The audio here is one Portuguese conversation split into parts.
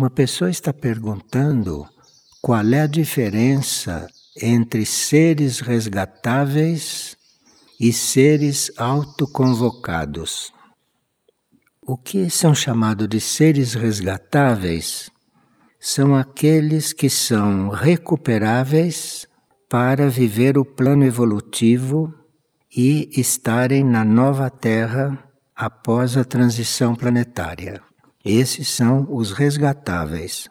Uma pessoa está perguntando qual é a diferença entre seres resgatáveis e seres autoconvocados. O que são chamados de seres resgatáveis são aqueles que são recuperáveis para viver o plano evolutivo e estarem na nova Terra após a transição planetária. Esses são os resgatáveis.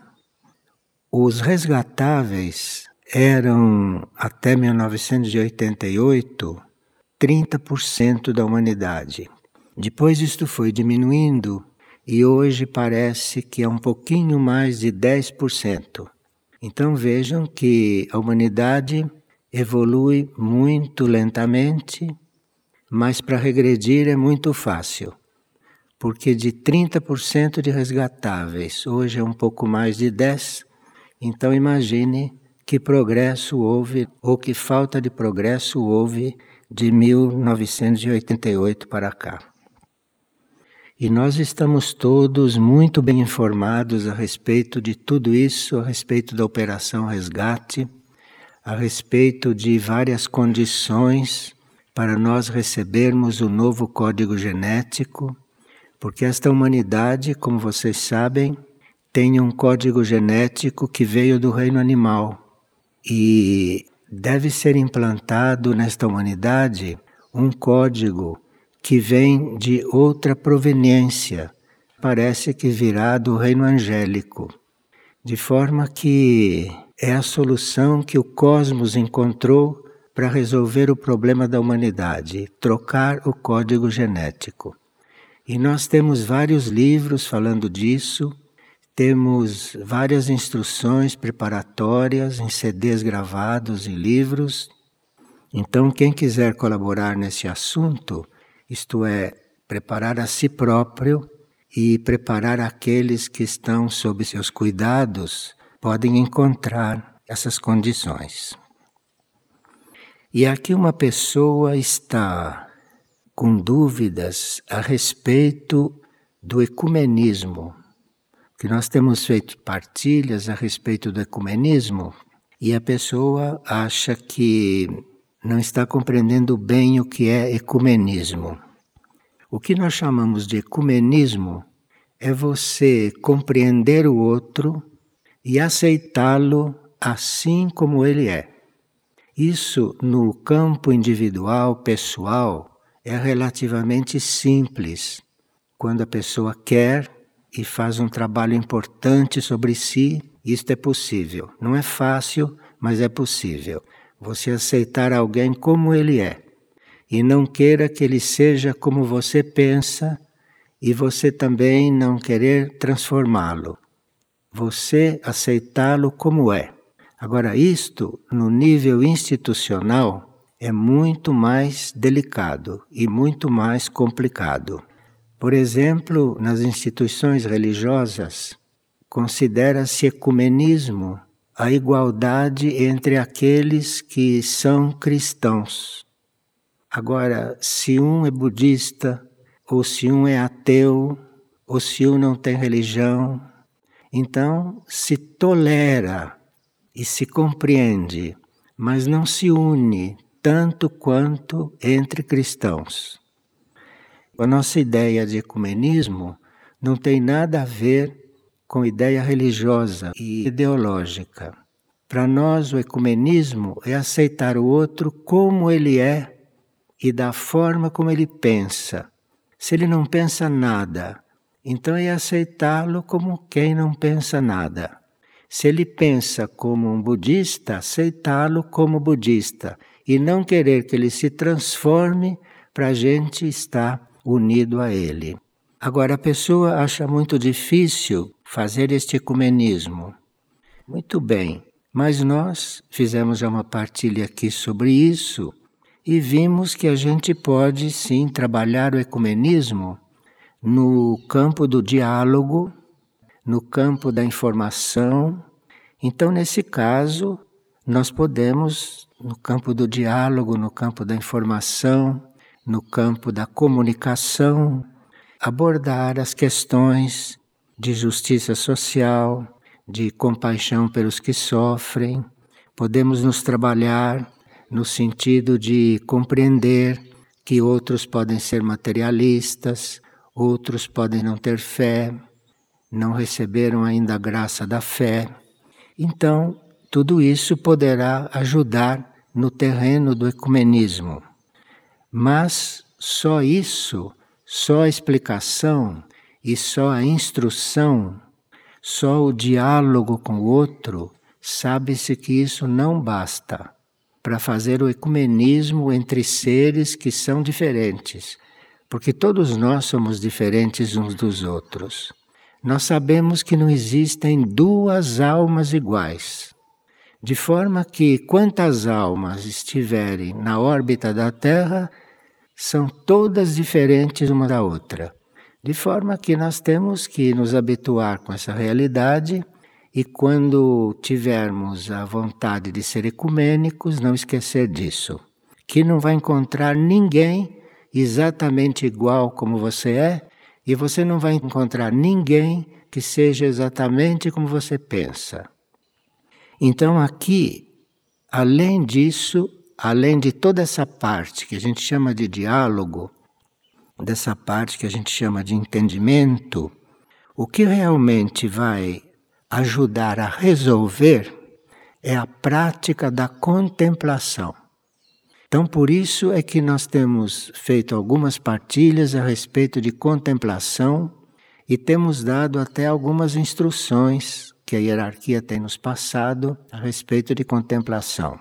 Os resgatáveis eram, até 1988, 30% da humanidade. Depois isto foi diminuindo e hoje parece que é um pouquinho mais de 10%. Então vejam que a humanidade evolui muito lentamente, mas para regredir é muito fácil. Porque de 30% de resgatáveis, hoje é um pouco mais de 10%, então imagine que progresso houve ou que falta de progresso houve de 1988 para cá. E nós estamos todos muito bem informados a respeito de tudo isso, a respeito da Operação Resgate, a respeito de várias condições para nós recebermos o novo código genético, porque esta humanidade, como vocês sabem, tem um código genético que veio do reino animal e deve ser implantado nesta humanidade um código que vem de outra proveniência, parece que virá do reino angélico, de forma que é a solução que o cosmos encontrou para resolver o problema da humanidade, trocar o código genético. E nós temos vários livros falando disso, temos várias instruções preparatórias em CDs gravados e livros. Então, quem quiser colaborar nesse assunto, isto é, preparar a si próprio e preparar aqueles que estão sob seus cuidados, podem encontrar essas condições. E aqui uma pessoa está com dúvidas a respeito do ecumenismo que nós temos feito partilhas a respeito do ecumenismo e a pessoa acha que não está compreendendo bem o que é ecumenismo. O que nós chamamos de ecumenismo é você compreender o outro e aceitá-lo assim como ele é. Isso no campo individual, pessoal, é relativamente simples. Quando a pessoa quer e faz um trabalho importante sobre si, isto é possível. Não é fácil, mas é possível. Você aceitar alguém como ele é e não queira que ele seja como você pensa e você também não querer transformá-lo. Você aceitá-lo como é. Agora, isto no nível institucional é muito mais delicado e muito mais complicado. Por exemplo, nas instituições religiosas, considera-se ecumenismo a igualdade entre aqueles que são cristãos. Agora, se um é budista, ou se um é ateu, ou se um não tem religião, então se tolera e se compreende, mas não se une tanto quanto entre cristãos. A nossa ideia de ecumenismo não tem nada a ver com ideia religiosa e ideológica. Para nós, o ecumenismo é aceitar o outro como ele é e da forma como ele pensa. Se ele não pensa nada, então é aceitá-lo como quem não pensa nada. Se ele pensa como um budista, aceitá-lo como budista e não querer que ele se transforme para a gente estar unido a Ele. Agora, a pessoa acha muito difícil fazer este ecumenismo. Muito bem, mas nós fizemos já uma partilha aqui sobre isso e vimos que a gente pode sim trabalhar o ecumenismo no campo do diálogo, no campo da informação. Então, nesse caso, nós podemos, no campo do diálogo, no campo da informação, no campo da comunicação, abordar as questões de justiça social, de compaixão pelos que sofrem. Podemos nos trabalhar no sentido de compreender que outros podem ser materialistas, outros podem não ter fé, não receberam ainda a graça da fé. Então, tudo isso poderá ajudar no terreno do ecumenismo. Mas só isso, só a explicação e só a instrução, só o diálogo com o outro, sabe-se que isso não basta para fazer o ecumenismo entre seres que são diferentes, porque todos nós somos diferentes uns dos outros. Nós sabemos que não existem duas almas iguais. De forma que quantas almas estiverem na órbita da Terra, são todas diferentes uma da outra. De forma que nós temos que nos habituar com essa realidade e quando tivermos a vontade de ser ecumênicos, não esquecer disso. Que não vai encontrar ninguém exatamente igual como você é, e você não vai encontrar ninguém que seja exatamente como você pensa. Então, aqui, além disso, além de toda essa parte que a gente chama de diálogo, dessa parte que a gente chama de entendimento, o que realmente vai ajudar a resolver é a prática da contemplação. Então, por isso é que nós temos feito algumas partilhas a respeito de contemplação e temos dado até algumas instruções que a hierarquia tem nos passado a respeito de contemplação.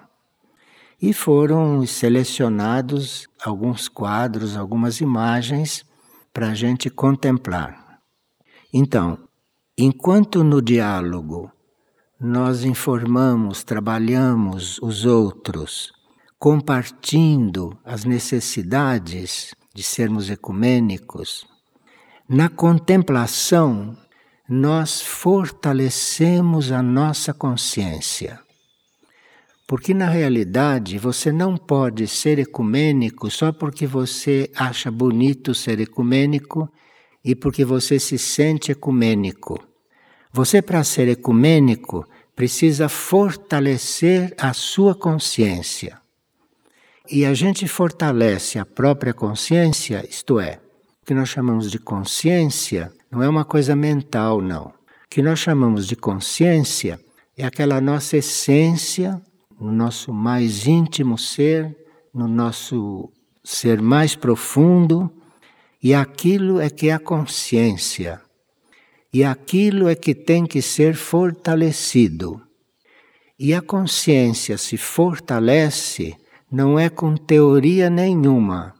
E foram selecionados alguns quadros, algumas imagens para a gente contemplar. Então, enquanto no diálogo nós informamos, trabalhamos os outros, compartilhando as necessidades de sermos ecumênicos, na contemplação nós fortalecemos a nossa consciência. Porque na realidade você não pode ser ecumênico só porque você acha bonito ser ecumênico e porque você se sente ecumênico. Você, para ser ecumênico, precisa fortalecer a sua consciência. E a gente fortalece a própria consciência, isto é, o que nós chamamos de consciência não é uma coisa mental, não. O que nós chamamos de consciência é aquela nossa essência, no nosso mais íntimo ser, no nosso ser mais profundo, e aquilo é que é a consciência. E aquilo é que tem que ser fortalecido. E a consciência se fortalece não é com teoria nenhuma,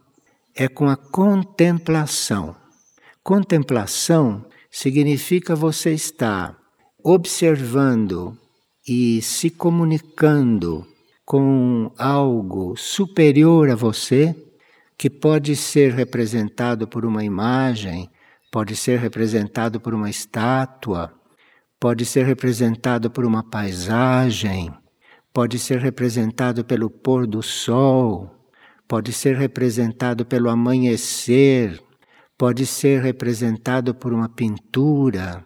é com a contemplação. Contemplação significa você estar observando e se comunicando com algo superior a você, que pode ser representado por uma imagem, pode ser representado por uma estátua, pode ser representado por uma paisagem, pode ser representado pelo pôr do sol, pode ser representado pelo amanhecer, pode ser representado por uma pintura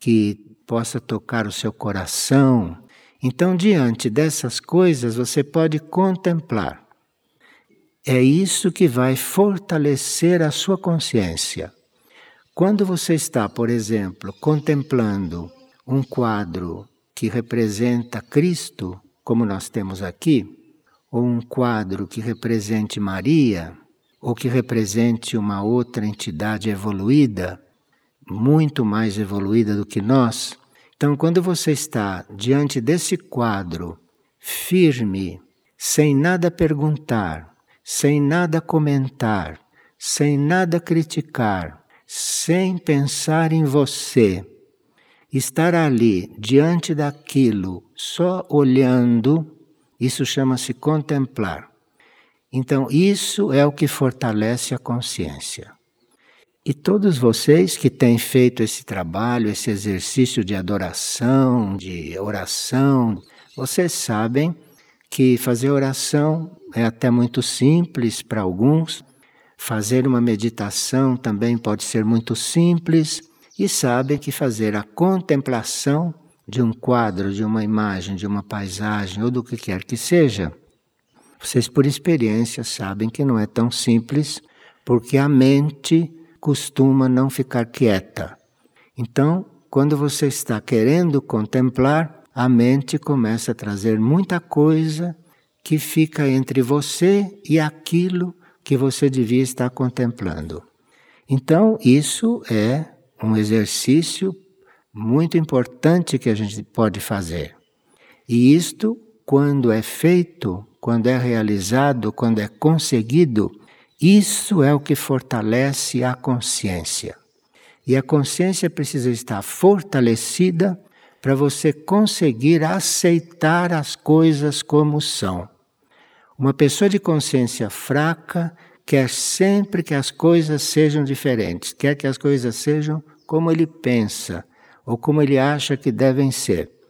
que possa tocar o seu coração. Então, diante dessas coisas, você pode contemplar. É isso que vai fortalecer a sua consciência. Quando você está, por exemplo, contemplando um quadro que representa Cristo, como nós temos aqui, ou um quadro que represente Maria, ou que represente uma outra entidade evoluída, muito mais evoluída do que nós. Então, quando você está diante desse quadro, firme, sem nada perguntar, sem nada comentar, sem nada criticar, sem pensar em você, estar ali diante daquilo, só olhando, isso chama-se contemplar. Então, isso é o que fortalece a consciência. E todos vocês que têm feito esse trabalho, esse exercício de adoração, de oração, vocês sabem que fazer oração é até muito simples para alguns, fazer uma meditação também pode ser muito simples, e sabem que fazer a contemplação de um quadro, de uma imagem, de uma paisagem ou do que quer que seja, vocês por experiência sabem que não é tão simples, porque a mente costuma não ficar quieta. Então, quando você está querendo contemplar, a mente começa a trazer muita coisa que fica entre você e aquilo que você devia estar contemplando. Então, isso é um exercício muito importante que a gente pode fazer. E isto, quando é feito, quando é realizado, quando é conseguido, isso é o que fortalece a consciência. E a consciência precisa estar fortalecida para você conseguir aceitar as coisas como são. Uma pessoa de consciência fraca quer sempre que as coisas sejam diferentes, quer que as coisas sejam como ele pensa ou como ele acha que devem ser.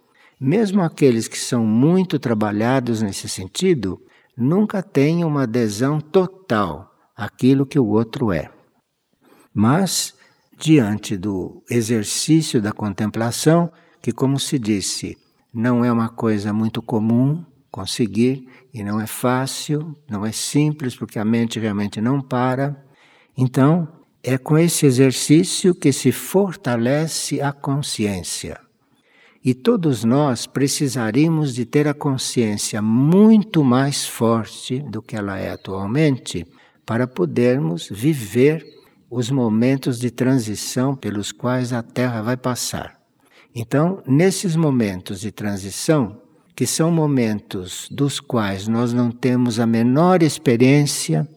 Mesmo aqueles que são muito trabalhados nesse sentido, nunca têm uma adesão total àquilo que o outro é. Mas diante do exercício da contemplação, que, como se disse, não é uma coisa muito comum conseguir e não é fácil, não é simples, porque a mente realmente não para. Então, é com esse exercício que se fortalece a consciência. E todos nós precisaríamos de ter a consciência muito mais forte do que ela é atualmente para podermos viver os momentos de transição pelos quais a Terra vai passar. Então, nesses momentos de transição, que são momentos dos quais nós não temos a menor experiência,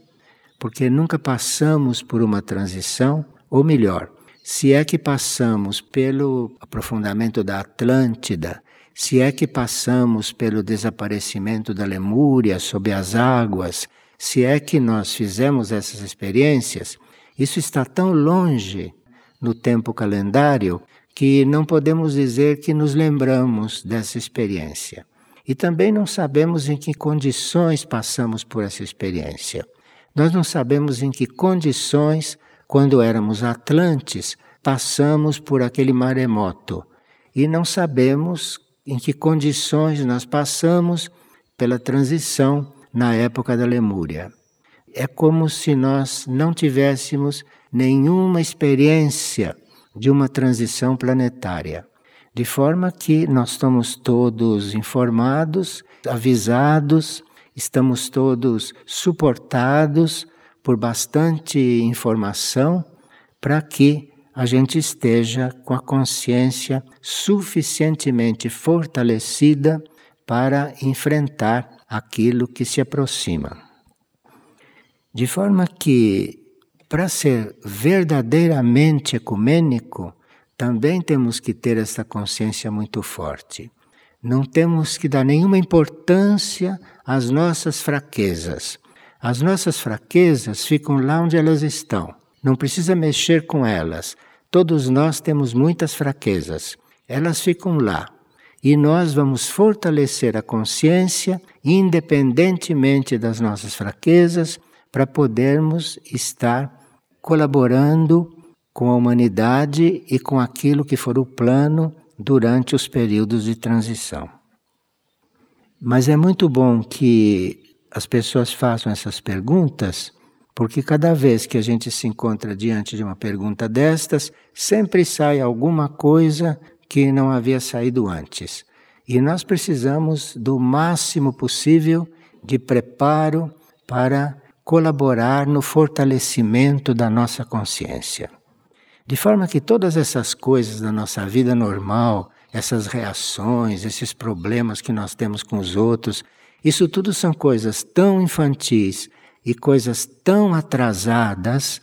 porque nunca passamos por uma transição, ou melhor, se é que passamos pelo aprofundamento da Atlântida, se é que passamos pelo desaparecimento da Lemúria sob as águas, se é que nós fizemos essas experiências, isso está tão longe no tempo calendário que não podemos dizer que nos lembramos dessa experiência. E também não sabemos em que condições passamos por essa experiência. Nós não sabemos em que condições, quando éramos atlantes, passamos por aquele maremoto. E não sabemos em que condições nós passamos pela transição na época da Lemúria é como se nós não tivéssemos nenhuma experiência de uma transição planetária. De forma que nós estamos todos informados, avisados, estamos todos suportados por bastante informação para que a gente esteja com a consciência suficientemente fortalecida para enfrentar aquilo que se aproxima. De forma que, para ser verdadeiramente ecumênico, também temos que ter essa consciência muito forte. Não temos que dar nenhuma importância às nossas fraquezas. As nossas fraquezas ficam lá onde elas estão. Não precisa mexer com elas. Todos nós temos muitas fraquezas. Elas ficam lá. E nós vamos fortalecer a consciência, independentemente das nossas fraquezas, para podermos estar colaborando com a humanidade e com aquilo que for o plano durante os períodos de transição. Mas é muito bom que as pessoas façam essas perguntas, porque cada vez que a gente se encontra diante de uma pergunta destas, sempre sai alguma coisa que não havia saído antes. E nós precisamos do máximo possível de preparo para colaborar no fortalecimento da nossa consciência. De forma que todas essas coisas da nossa vida normal, essas reações, esses problemas que nós temos com os outros, isso tudo são coisas tão infantis e coisas tão atrasadas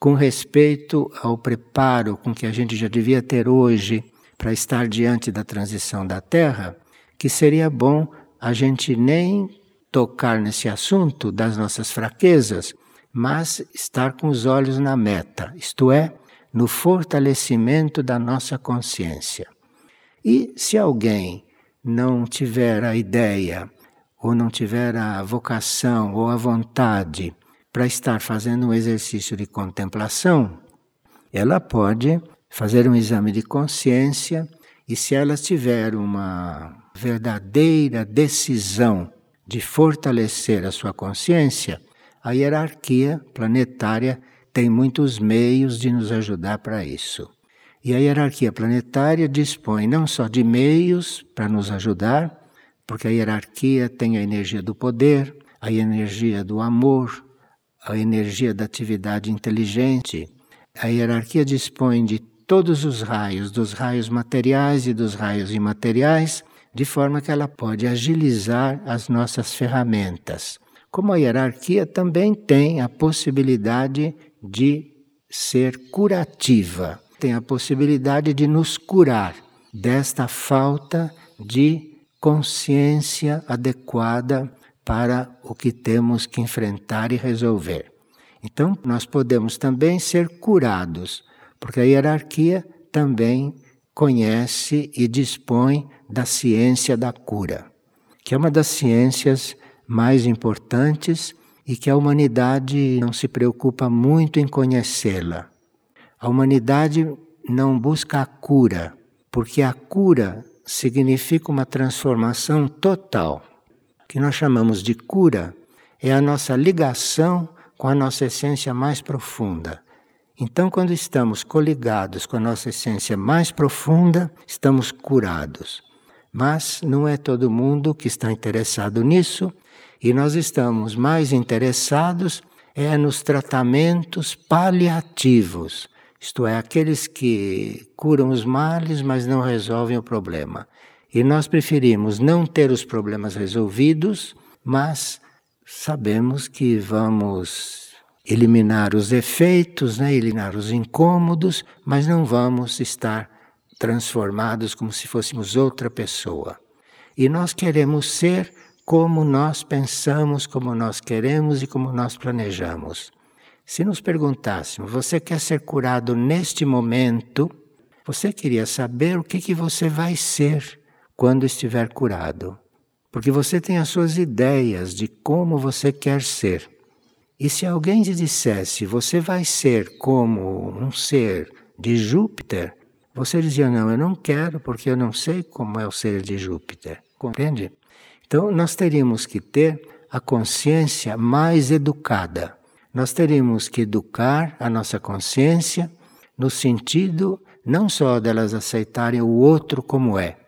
com respeito ao preparo com que a gente já devia ter hoje para estar diante da transição da Terra, que seria bom a gente nem tocar nesse assunto das nossas fraquezas, mas estar com os olhos na meta, isto é, no fortalecimento da nossa consciência. E se alguém não tiver a ideia, ou não tiver a vocação ou a vontade para estar fazendo um exercício de contemplação, ela pode fazer um exame de consciência e se elas tiverem uma verdadeira decisão de fortalecer a sua consciência, a hierarquia planetária tem muitos meios de nos ajudar para isso. E a hierarquia planetária dispõe não só de meios para nos ajudar, porque a hierarquia tem a energia do poder, a energia do amor, a energia da atividade inteligente. A hierarquia dispõe de todos os raios, dos raios materiais e dos raios imateriais, de forma que ela pode agilizar as nossas ferramentas. Como a hierarquia também tem a possibilidade de ser curativa, tem a possibilidade de nos curar desta falta de consciência adequada para o que temos que enfrentar e resolver. Então, nós podemos também ser curados, porque a hierarquia também conhece e dispõe da ciência da cura, que é uma das ciências mais importantes e que a humanidade não se preocupa muito em conhecê-la. A humanidade não busca a cura, porque a cura significa uma transformação total. O que nós chamamos de cura é a nossa ligação com a nossa essência mais profunda. Então, quando estamos coligados com a nossa essência mais profunda, estamos curados. Mas não é todo mundo que está interessado nisso, e nós estamos mais interessados é nos tratamentos paliativos isto é, aqueles que curam os males, mas não resolvem o problema. E nós preferimos não ter os problemas resolvidos, mas sabemos que vamos eliminar os efeitos, né, eliminar os incômodos, mas não vamos estar transformados como se fôssemos outra pessoa. E nós queremos ser como nós pensamos, como nós queremos e como nós planejamos. Se nos perguntássemos, você quer ser curado neste momento? Você queria saber o que, que você vai ser quando estiver curado. Porque você tem as suas ideias de como você quer ser. E se alguém te dissesse, você vai ser como um ser de Júpiter, você dizia, não, eu não quero porque eu não sei como é o ser de Júpiter. Compreende? Então, nós teríamos que ter a consciência mais educada nós teríamos que educar a nossa consciência no sentido não só delas aceitarem o outro como é,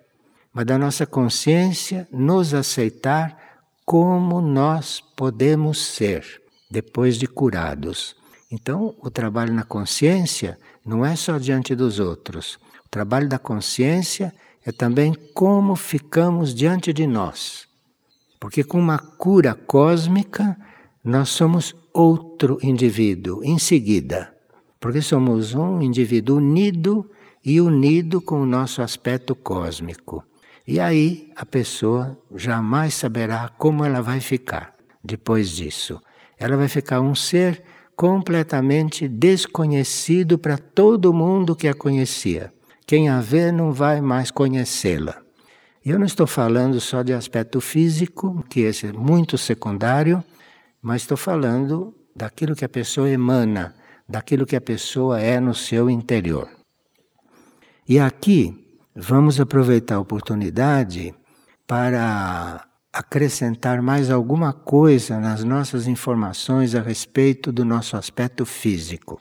mas da nossa consciência nos aceitar como nós podemos ser depois de curados. Então, o trabalho na consciência não é só diante dos outros. O trabalho da consciência é também como ficamos diante de nós. Porque com uma cura cósmica, nós somos outro indivíduo em seguida, porque somos um indivíduo unido e unido com o nosso aspecto cósmico. E aí a pessoa jamais saberá como ela vai ficar depois disso. Ela vai ficar um ser completamente desconhecido para todo mundo que a conhecia. Quem a vê não vai mais conhecê-la. Eu não estou falando só de aspecto físico, que esse é muito secundário, mas estou falando daquilo que a pessoa emana, daquilo que a pessoa é no seu interior. E aqui vamos aproveitar a oportunidade para acrescentar mais alguma coisa nas nossas informações a respeito do nosso aspecto físico.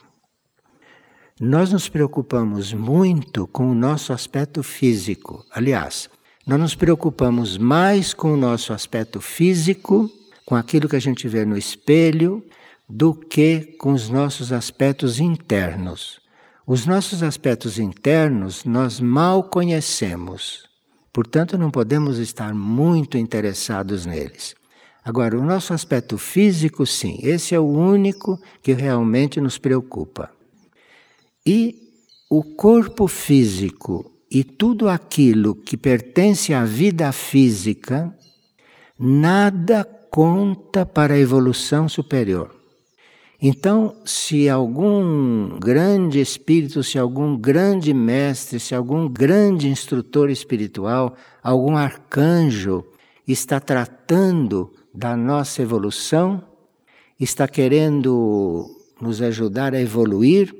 Nós nos preocupamos muito com o nosso aspecto físico. Aliás, nós nos preocupamos mais com o nosso aspecto físico com aquilo que a gente vê no espelho, do que com os nossos aspectos internos. Os nossos aspectos internos nós mal conhecemos, portanto, não podemos estar muito interessados neles. Agora, o nosso aspecto físico, sim, esse é o único que realmente nos preocupa. E o corpo físico e tudo aquilo que pertence à vida física, nada conta para a evolução superior. Então, se algum grande espírito, se algum grande mestre, se algum grande instrutor espiritual, algum arcanjo está tratando da nossa evolução, está querendo nos ajudar a evoluir,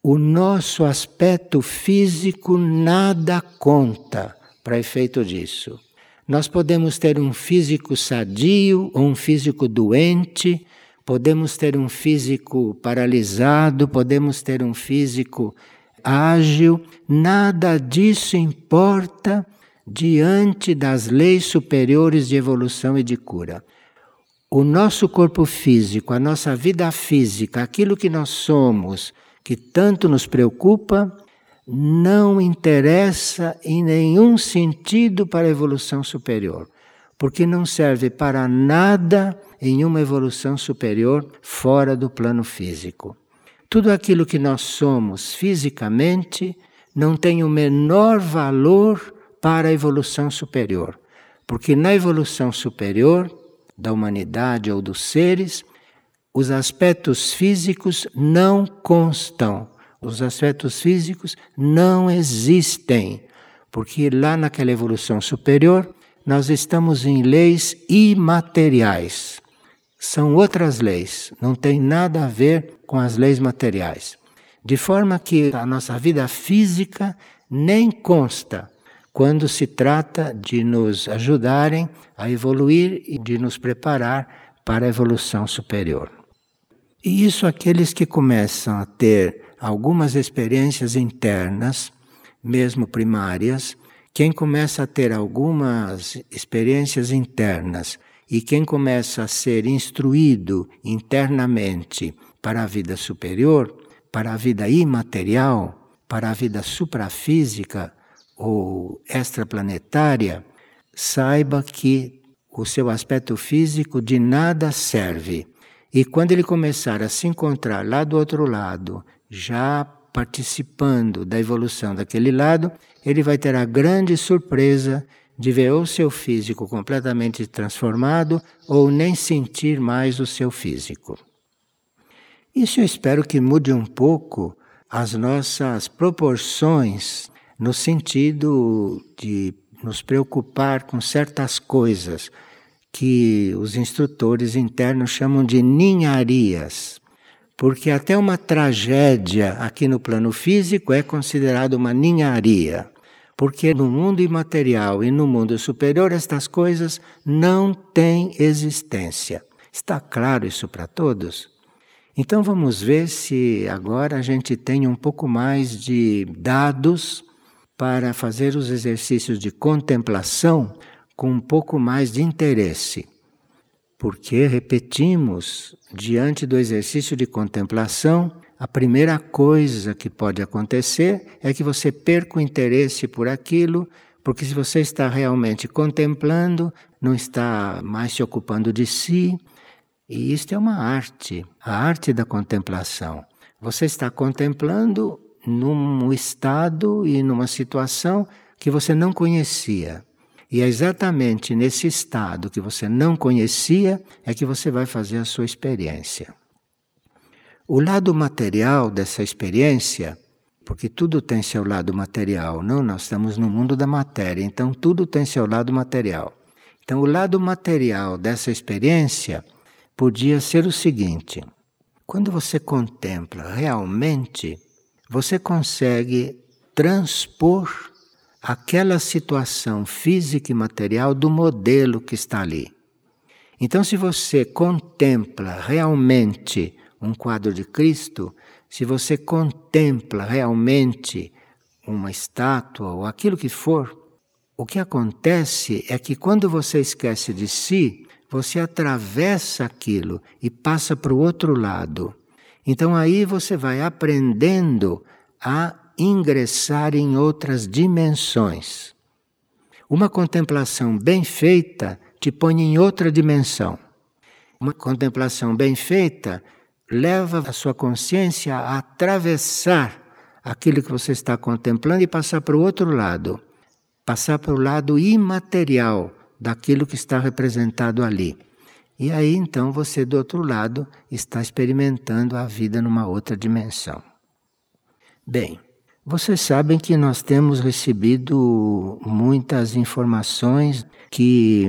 o nosso aspecto físico nada conta para efeito disso. Nós podemos ter um físico sadio ou um físico doente, podemos ter um físico paralisado, podemos ter um físico ágil, nada disso importa diante das leis superiores de evolução e de cura. O nosso corpo físico, a nossa vida física, aquilo que nós somos, que tanto nos preocupa, não interessa em nenhum sentido para a evolução superior, porque não serve para nada em uma evolução superior fora do plano físico. Tudo aquilo que nós somos fisicamente não tem o menor valor para a evolução superior, porque na evolução superior da humanidade ou dos seres, os aspectos físicos não constam os aspectos físicos não existem, porque lá naquela evolução superior nós estamos em leis imateriais. São outras leis, não tem nada a ver com as leis materiais. De forma que a nossa vida física nem consta quando se trata de nos ajudarem a evoluir e de nos preparar para a evolução superior. E isso aqueles que começam a ter algumas experiências internas, mesmo primárias, quem começa a ter algumas experiências internas e quem começa a ser instruído internamente para a vida superior, para a vida imaterial, para a vida suprafísica ou extraplanetária, saiba que o seu aspecto físico de nada serve. E quando ele começar a se encontrar lá do outro lado, já participando da evolução daquele lado, ele vai ter a grande surpresa de ver o seu físico completamente transformado ou nem sentir mais o seu físico. Isso eu espero que mude um pouco as nossas proporções no sentido de nos preocupar com certas coisas que os instrutores internos chamam de ninharias porque até uma tragédia aqui no plano físico é considerada uma ninharia. Porque no mundo imaterial e no mundo superior estas coisas não têm existência. Está claro isso para todos? Então vamos ver se agora a gente tem um pouco mais de dados para fazer os exercícios de contemplação com um pouco mais de interesse. Porque, repetimos, diante do exercício de contemplação, a primeira coisa que pode acontecer é que você perca o interesse por aquilo, porque se você está realmente contemplando, não está mais se ocupando de si. E isto é uma arte, a arte da contemplação. Você está contemplando num estado e numa situação que você não conhecia. E é exatamente nesse estado que você não conhecia é que você vai fazer a sua experiência. O lado material dessa experiência, porque tudo tem seu lado material, não? Nós estamos no mundo da matéria, então tudo tem seu lado material. Então, o lado material dessa experiência podia ser o seguinte: quando você contempla realmente, você consegue transpor aquela situação física e material do modelo que está ali. Então, se você contempla realmente um quadro de Cristo, se você contempla realmente uma estátua ou aquilo que for, o que acontece é que quando você esquece de si, você atravessa aquilo e passa para o outro lado. Então aí você vai aprendendo a ingressar em outras dimensões. Uma contemplação bem feita te põe em outra dimensão. Uma contemplação bem feita leva a sua consciência a atravessar aquilo que você está contemplando e passar para o outro lado, passar para o lado imaterial daquilo que está representado ali. E aí então você do outro lado está experimentando a vida numa outra dimensão. Bem, vocês sabem que nós temos recebido muitas informações que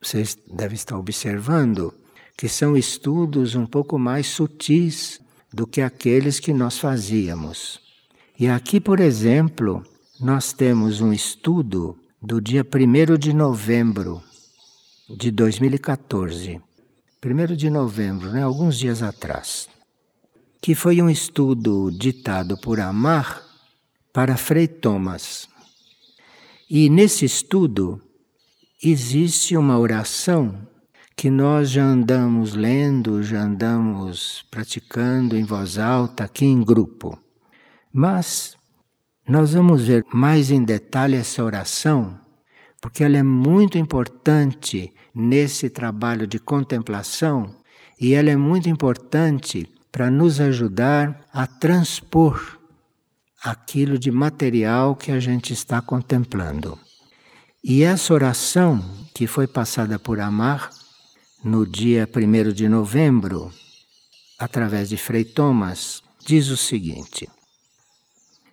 vocês devem estar observando, que são estudos um pouco mais sutis do que aqueles que nós fazíamos. E aqui, por exemplo, nós temos um estudo do dia 1 de novembro de 2014. 1 de novembro, né, alguns dias atrás. Que foi um estudo ditado por Amar para Frei Thomas. E nesse estudo existe uma oração que nós já andamos lendo, já andamos praticando em voz alta aqui em grupo. Mas nós vamos ver mais em detalhe essa oração, porque ela é muito importante nesse trabalho de contemplação e ela é muito importante para nos ajudar a transpor aquilo de material que a gente está contemplando. E essa oração que foi passada por Amar no dia 1 de novembro, através de Frei Thomas, diz o seguinte: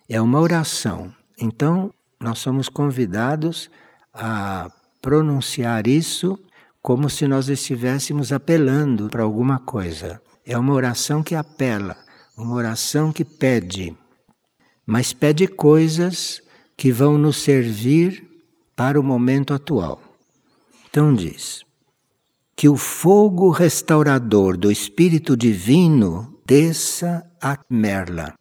é uma oração. Então, nós somos convidados a pronunciar isso como se nós estivéssemos apelando para alguma coisa. É uma oração que apela, uma oração que pede, mas pede coisas que vão nos servir para o momento atual. Então diz: que o fogo restaurador do Espírito Divino desça a Merla.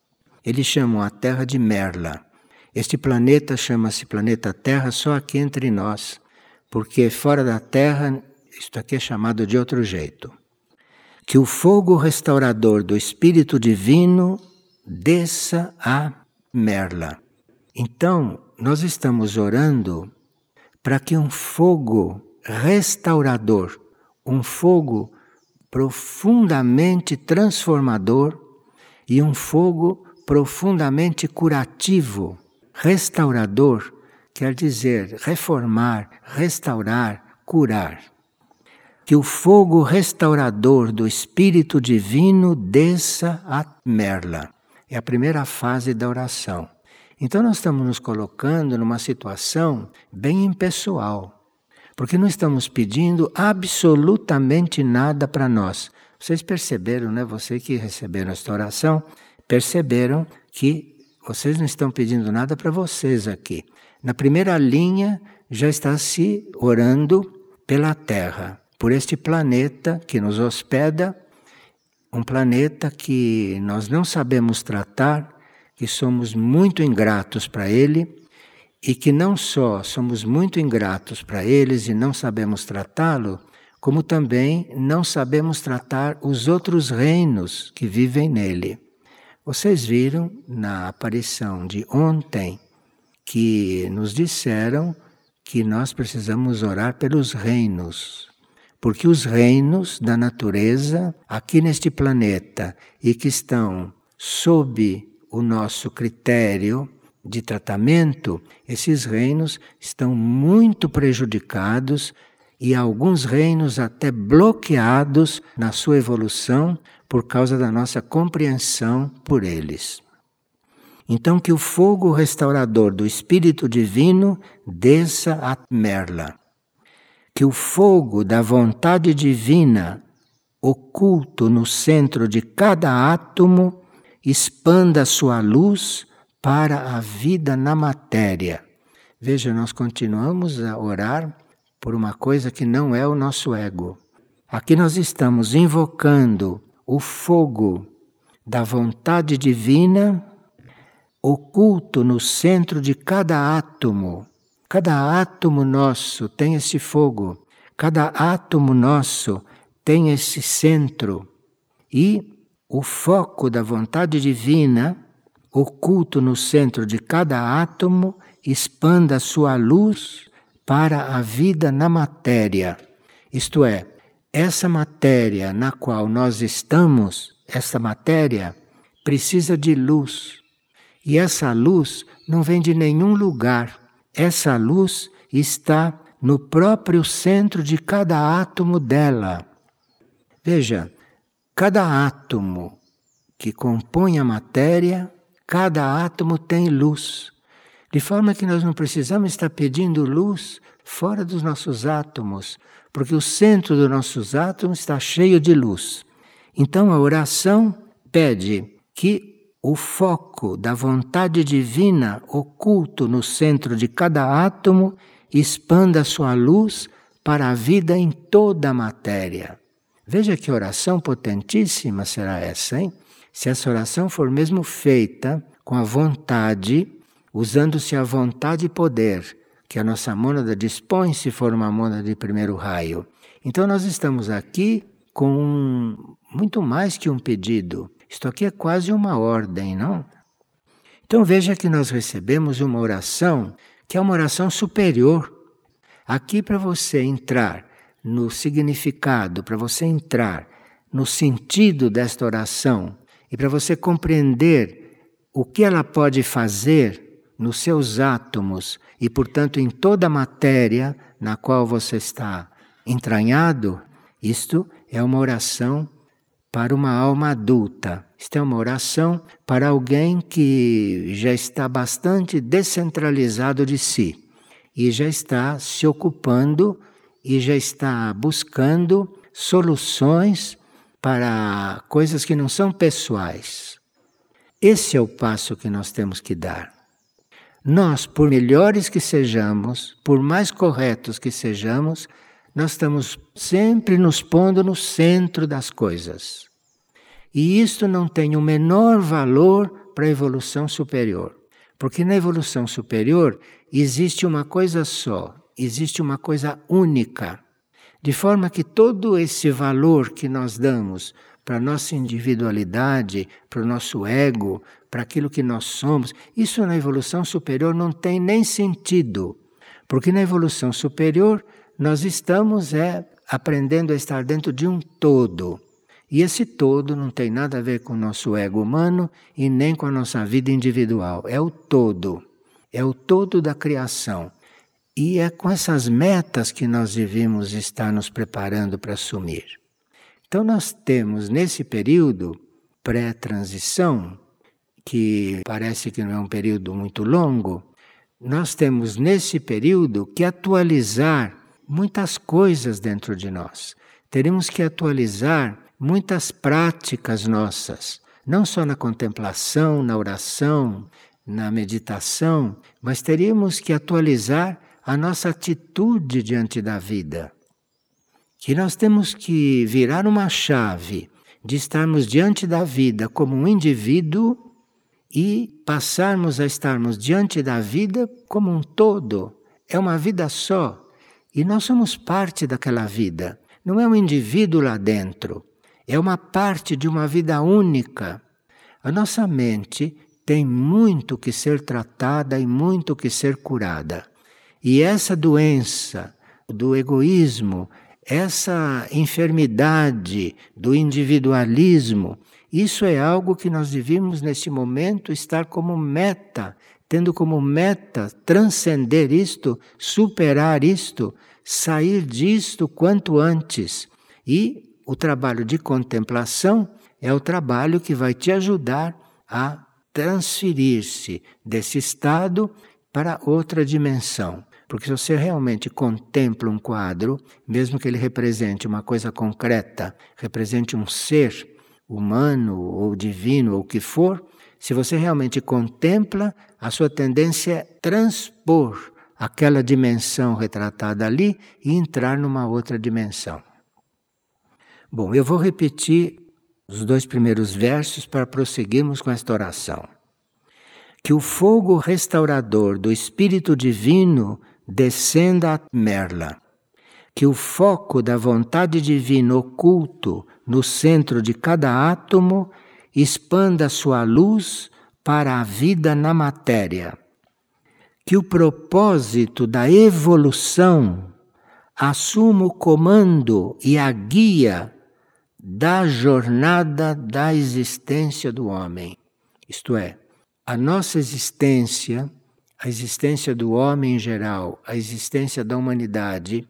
Eles chamam a Terra de Merla. Este planeta chama-se planeta Terra só aqui entre nós, porque fora da Terra, isto aqui é chamado de outro jeito. Que o fogo restaurador do Espírito Divino desça a Merla. Então, nós estamos orando para que um fogo restaurador um fogo profundamente transformador e um fogo profundamente curativo, restaurador, quer dizer reformar, restaurar, curar. Que o fogo restaurador do Espírito Divino desça a Merla. É a primeira fase da oração. Então, nós estamos nos colocando numa situação bem impessoal porque não estamos pedindo absolutamente nada para nós. Vocês perceberam, né? Vocês que receberam esta oração, perceberam que vocês não estão pedindo nada para vocês aqui. Na primeira linha já está se orando pela Terra, por este planeta que nos hospeda, um planeta que nós não sabemos tratar, que somos muito ingratos para ele e que não só somos muito ingratos para eles e não sabemos tratá-lo, como também não sabemos tratar os outros reinos que vivem nele. Vocês viram na aparição de ontem que nos disseram que nós precisamos orar pelos reinos, porque os reinos da natureza aqui neste planeta e que estão sob o nosso critério de tratamento, esses reinos estão muito prejudicados e alguns reinos até bloqueados na sua evolução por causa da nossa compreensão por eles. Então, que o fogo restaurador do Espírito Divino desça a Merla. Que o fogo da vontade divina, oculto no centro de cada átomo, expanda sua luz para a vida na matéria. Veja, nós continuamos a orar por uma coisa que não é o nosso ego. Aqui nós estamos invocando o fogo da vontade divina oculto no centro de cada átomo. Cada átomo nosso tem esse fogo, cada átomo nosso tem esse centro. E o foco da vontade divina oculto no centro de cada átomo, expanda sua luz para a vida na matéria. Isto é, essa matéria na qual nós estamos, essa matéria, precisa de luz. E essa luz não vem de nenhum lugar. Essa luz está no próprio centro de cada átomo dela. Veja, cada átomo que compõe a matéria Cada átomo tem luz, de forma que nós não precisamos estar pedindo luz fora dos nossos átomos, porque o centro dos nossos átomos está cheio de luz. Então a oração pede que o foco da vontade divina oculto no centro de cada átomo expanda sua luz para a vida em toda a matéria. Veja que oração potentíssima será essa, hein? Se essa oração for mesmo feita com a vontade, usando-se a vontade e poder que a nossa mônada dispõe se for uma mônada de primeiro raio. Então nós estamos aqui com muito mais que um pedido. Isto aqui é quase uma ordem, não? Então veja que nós recebemos uma oração que é uma oração superior. Aqui para você entrar no significado, para você entrar no sentido desta oração e para você compreender o que ela pode fazer nos seus átomos e, portanto, em toda a matéria na qual você está entranhado, isto é uma oração para uma alma adulta. Isto é uma oração para alguém que já está bastante descentralizado de si e já está se ocupando e já está buscando soluções para coisas que não são pessoais. Esse é o passo que nós temos que dar. Nós, por melhores que sejamos, por mais corretos que sejamos, nós estamos sempre nos pondo no centro das coisas. E isto não tem o menor valor para a evolução superior. Porque na evolução superior existe uma coisa só, existe uma coisa única. De forma que todo esse valor que nós damos para a nossa individualidade, para o nosso ego, para aquilo que nós somos, isso na evolução superior não tem nem sentido. Porque na evolução superior nós estamos é, aprendendo a estar dentro de um todo. E esse todo não tem nada a ver com o nosso ego humano e nem com a nossa vida individual. É o todo. É o todo da criação. E é com essas metas que nós devemos estar nos preparando para assumir. Então, nós temos nesse período pré-transição, que parece que não é um período muito longo, nós temos nesse período que atualizar muitas coisas dentro de nós. Teremos que atualizar muitas práticas nossas, não só na contemplação, na oração, na meditação, mas teríamos que atualizar a nossa atitude diante da vida. Que nós temos que virar uma chave de estarmos diante da vida como um indivíduo e passarmos a estarmos diante da vida como um todo. É uma vida só. E nós somos parte daquela vida. Não é um indivíduo lá dentro. É uma parte de uma vida única. A nossa mente tem muito que ser tratada e muito que ser curada. E essa doença do egoísmo, essa enfermidade do individualismo, isso é algo que nós devemos neste momento estar como meta tendo como meta transcender isto, superar isto, sair disto quanto antes. E o trabalho de contemplação é o trabalho que vai te ajudar a transferir-se desse estado para outra dimensão. Porque se você realmente contempla um quadro, mesmo que ele represente uma coisa concreta, represente um ser humano ou divino ou o que for, se você realmente contempla, a sua tendência é transpor aquela dimensão retratada ali e entrar numa outra dimensão. Bom, eu vou repetir os dois primeiros versos para prosseguirmos com esta oração. Que o fogo restaurador do Espírito Divino descenda a Merla. Que o foco da vontade divina oculto no centro de cada átomo expanda sua luz para a vida na matéria. Que o propósito da evolução assuma o comando e a guia da jornada da existência do homem. Isto é, a nossa existência, a existência do homem em geral, a existência da humanidade,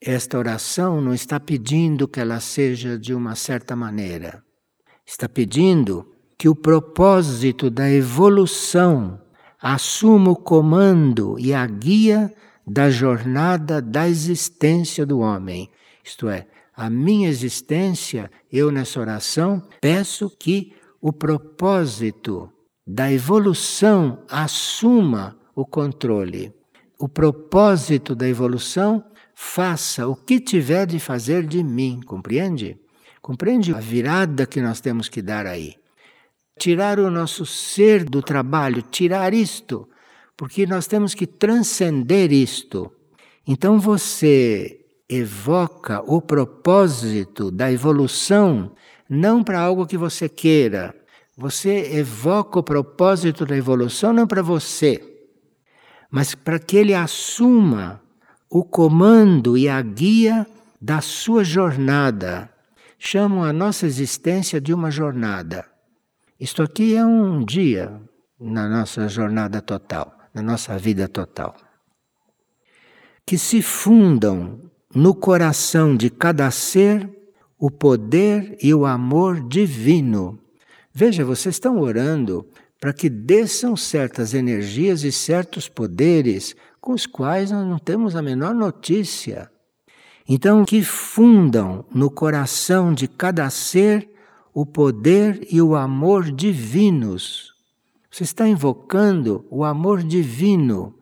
esta oração não está pedindo que ela seja de uma certa maneira está pedindo que o propósito da evolução assuma o comando e a guia da jornada da existência do homem. Isto é, a minha existência, eu nessa oração, peço que o propósito da evolução assuma o controle. O propósito da evolução faça o que tiver de fazer de mim, compreende? Compreende a virada que nós temos que dar aí? Tirar o nosso ser do trabalho, tirar isto, porque nós temos que transcender isto. Então você evoca o propósito da evolução não para algo que você queira. Você evoca o propósito da evolução não para você, mas para que ele assuma o comando e a guia da sua jornada. Chamam a nossa existência de uma jornada. Isto aqui é um dia na nossa jornada total, na nossa vida total. Que se fundam no coração de cada ser o poder e o amor divino. Veja, vocês estão orando para que desçam certas energias e certos poderes com os quais nós não temos a menor notícia. Então, que fundam no coração de cada ser o poder e o amor divinos. Você está invocando o amor divino,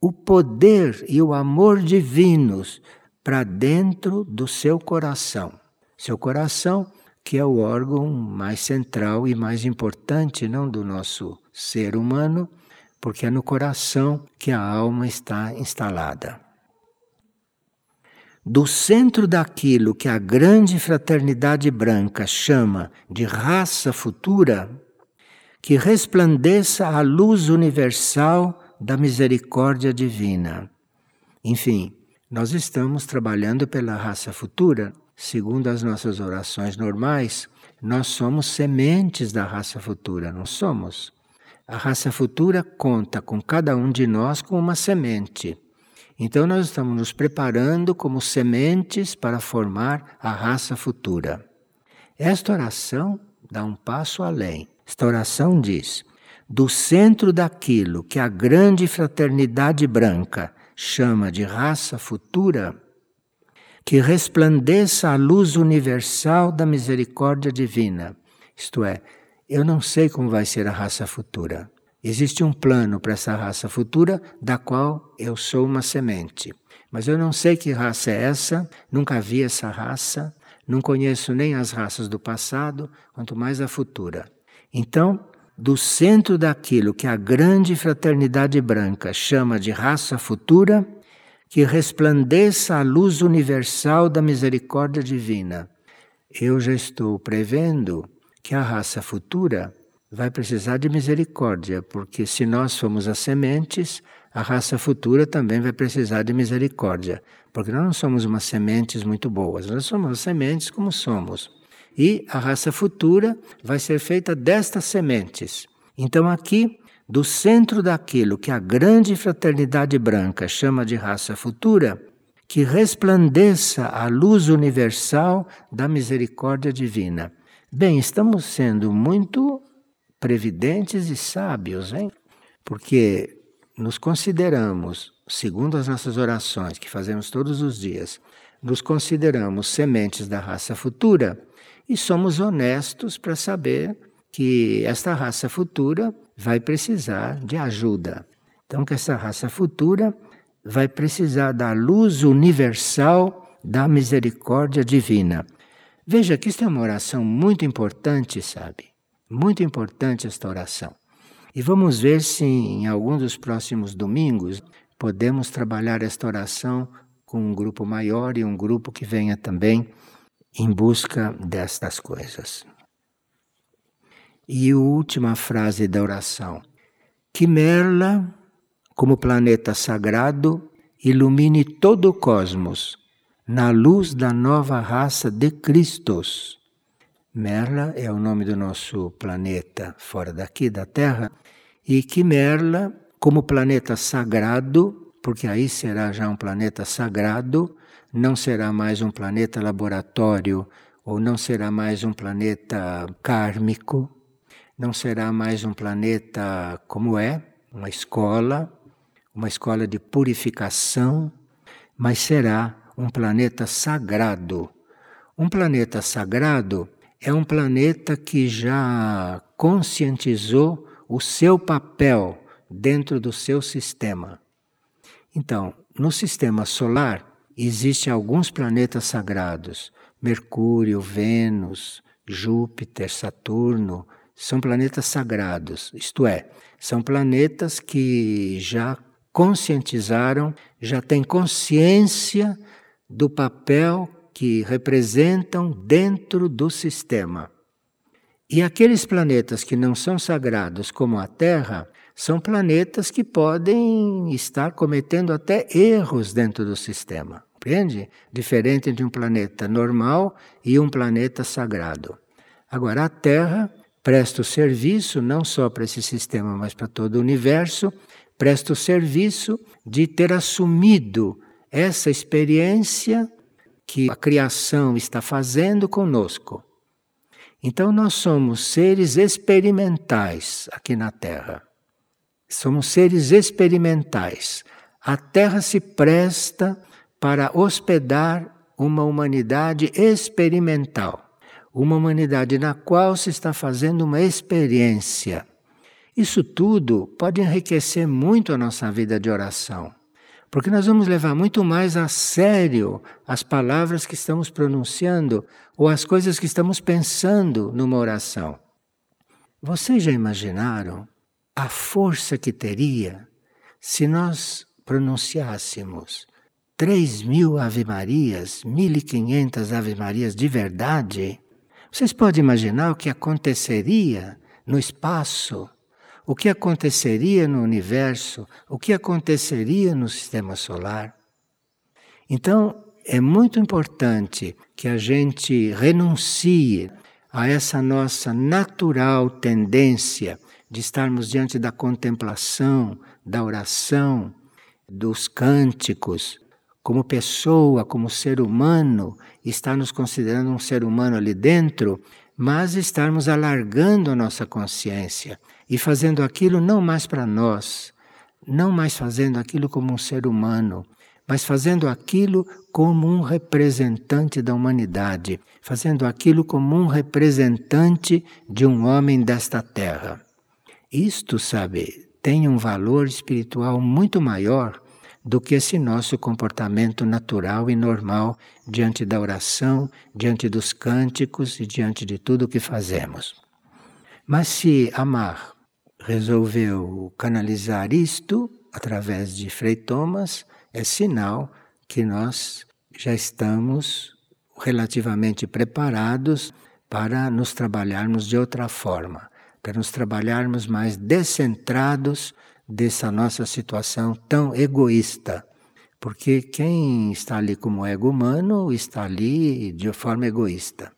o poder e o amor divinos para dentro do seu coração. Seu coração, que é o órgão mais central e mais importante não do nosso ser humano, porque é no coração que a alma está instalada. Do centro daquilo que a grande fraternidade branca chama de raça futura, que resplandeça a luz universal da misericórdia divina. Enfim, nós estamos trabalhando pela raça futura. Segundo as nossas orações normais, nós somos sementes da raça futura, não somos? A raça futura conta com cada um de nós como uma semente. Então nós estamos nos preparando como sementes para formar a raça futura. Esta oração dá um passo além. Esta oração diz: do centro daquilo que a grande fraternidade branca chama de raça futura, que resplandeça a luz universal da misericórdia divina. Isto é, eu não sei como vai ser a raça futura. Existe um plano para essa raça futura, da qual eu sou uma semente. Mas eu não sei que raça é essa, nunca vi essa raça, não conheço nem as raças do passado, quanto mais a futura. Então, do centro daquilo que a grande fraternidade branca chama de raça futura, que resplandeça a luz universal da misericórdia divina. Eu já estou prevendo que a raça futura vai precisar de misericórdia, porque se nós somos as sementes, a raça futura também vai precisar de misericórdia, porque nós não somos umas sementes muito boas, nós somos as sementes como somos. E a raça futura vai ser feita destas sementes. Então, aqui, do centro daquilo que a grande fraternidade branca chama de raça futura, que resplandeça a luz universal da misericórdia divina. Bem, estamos sendo muito previdentes e sábios, hein? Porque nos consideramos, segundo as nossas orações que fazemos todos os dias, nos consideramos sementes da raça futura e somos honestos para saber que esta raça futura vai precisar de ajuda. Então, que essa raça futura vai precisar da luz universal da misericórdia divina. Veja que isso é uma oração muito importante, sabe? Muito importante esta oração. E vamos ver se em algum dos próximos domingos podemos trabalhar esta oração com um grupo maior e um grupo que venha também em busca destas coisas. E a última frase da oração: Que Merla, como planeta sagrado, ilumine todo o cosmos na luz da nova raça de Cristos. Merla é o nome do nosso planeta fora daqui da Terra, e que Merla, como planeta sagrado, porque aí será já um planeta sagrado, não será mais um planeta laboratório ou não será mais um planeta kármico, não será mais um planeta como é, uma escola, uma escola de purificação, mas será um planeta sagrado. Um planeta sagrado é um planeta que já conscientizou o seu papel dentro do seu sistema. Então, no sistema solar existem alguns planetas sagrados: Mercúrio, Vênus, Júpiter, Saturno, são planetas sagrados, isto é, são planetas que já conscientizaram, já têm consciência do papel que representam dentro do sistema. E aqueles planetas que não são sagrados, como a Terra, são planetas que podem estar cometendo até erros dentro do sistema. Compreende? Diferente de um planeta normal e um planeta sagrado. Agora, a Terra presta o serviço não só para esse sistema, mas para todo o universo, presta o serviço de ter assumido essa experiência que a criação está fazendo conosco. Então, nós somos seres experimentais aqui na Terra. Somos seres experimentais. A Terra se presta para hospedar uma humanidade experimental uma humanidade na qual se está fazendo uma experiência. Isso tudo pode enriquecer muito a nossa vida de oração, porque nós vamos levar muito mais a sério as palavras que estamos pronunciando ou as coisas que estamos pensando numa oração. Vocês já imaginaram a força que teria se nós pronunciássemos três mil Ave-Marias, mil e quinhentas Ave-Marias de verdade? Vocês podem imaginar o que aconteceria no espaço, o que aconteceria no universo, o que aconteceria no sistema solar. Então, é muito importante que a gente renuncie a essa nossa natural tendência de estarmos diante da contemplação, da oração, dos cânticos, como pessoa, como ser humano, está nos considerando um ser humano ali dentro, mas estarmos alargando a nossa consciência e fazendo aquilo não mais para nós, não mais fazendo aquilo como um ser humano, mas fazendo aquilo como um representante da humanidade, fazendo aquilo como um representante de um homem desta terra. Isto, sabe, tem um valor espiritual muito maior do que esse nosso comportamento natural e normal diante da oração, diante dos cânticos e diante de tudo o que fazemos. Mas se Amar resolveu canalizar isto através de Frei Thomas, é sinal que nós já estamos relativamente preparados para nos trabalharmos de outra forma, para nos trabalharmos mais descentrados dessa nossa situação tão egoísta. Porque quem está ali como ego humano está ali de forma egoísta.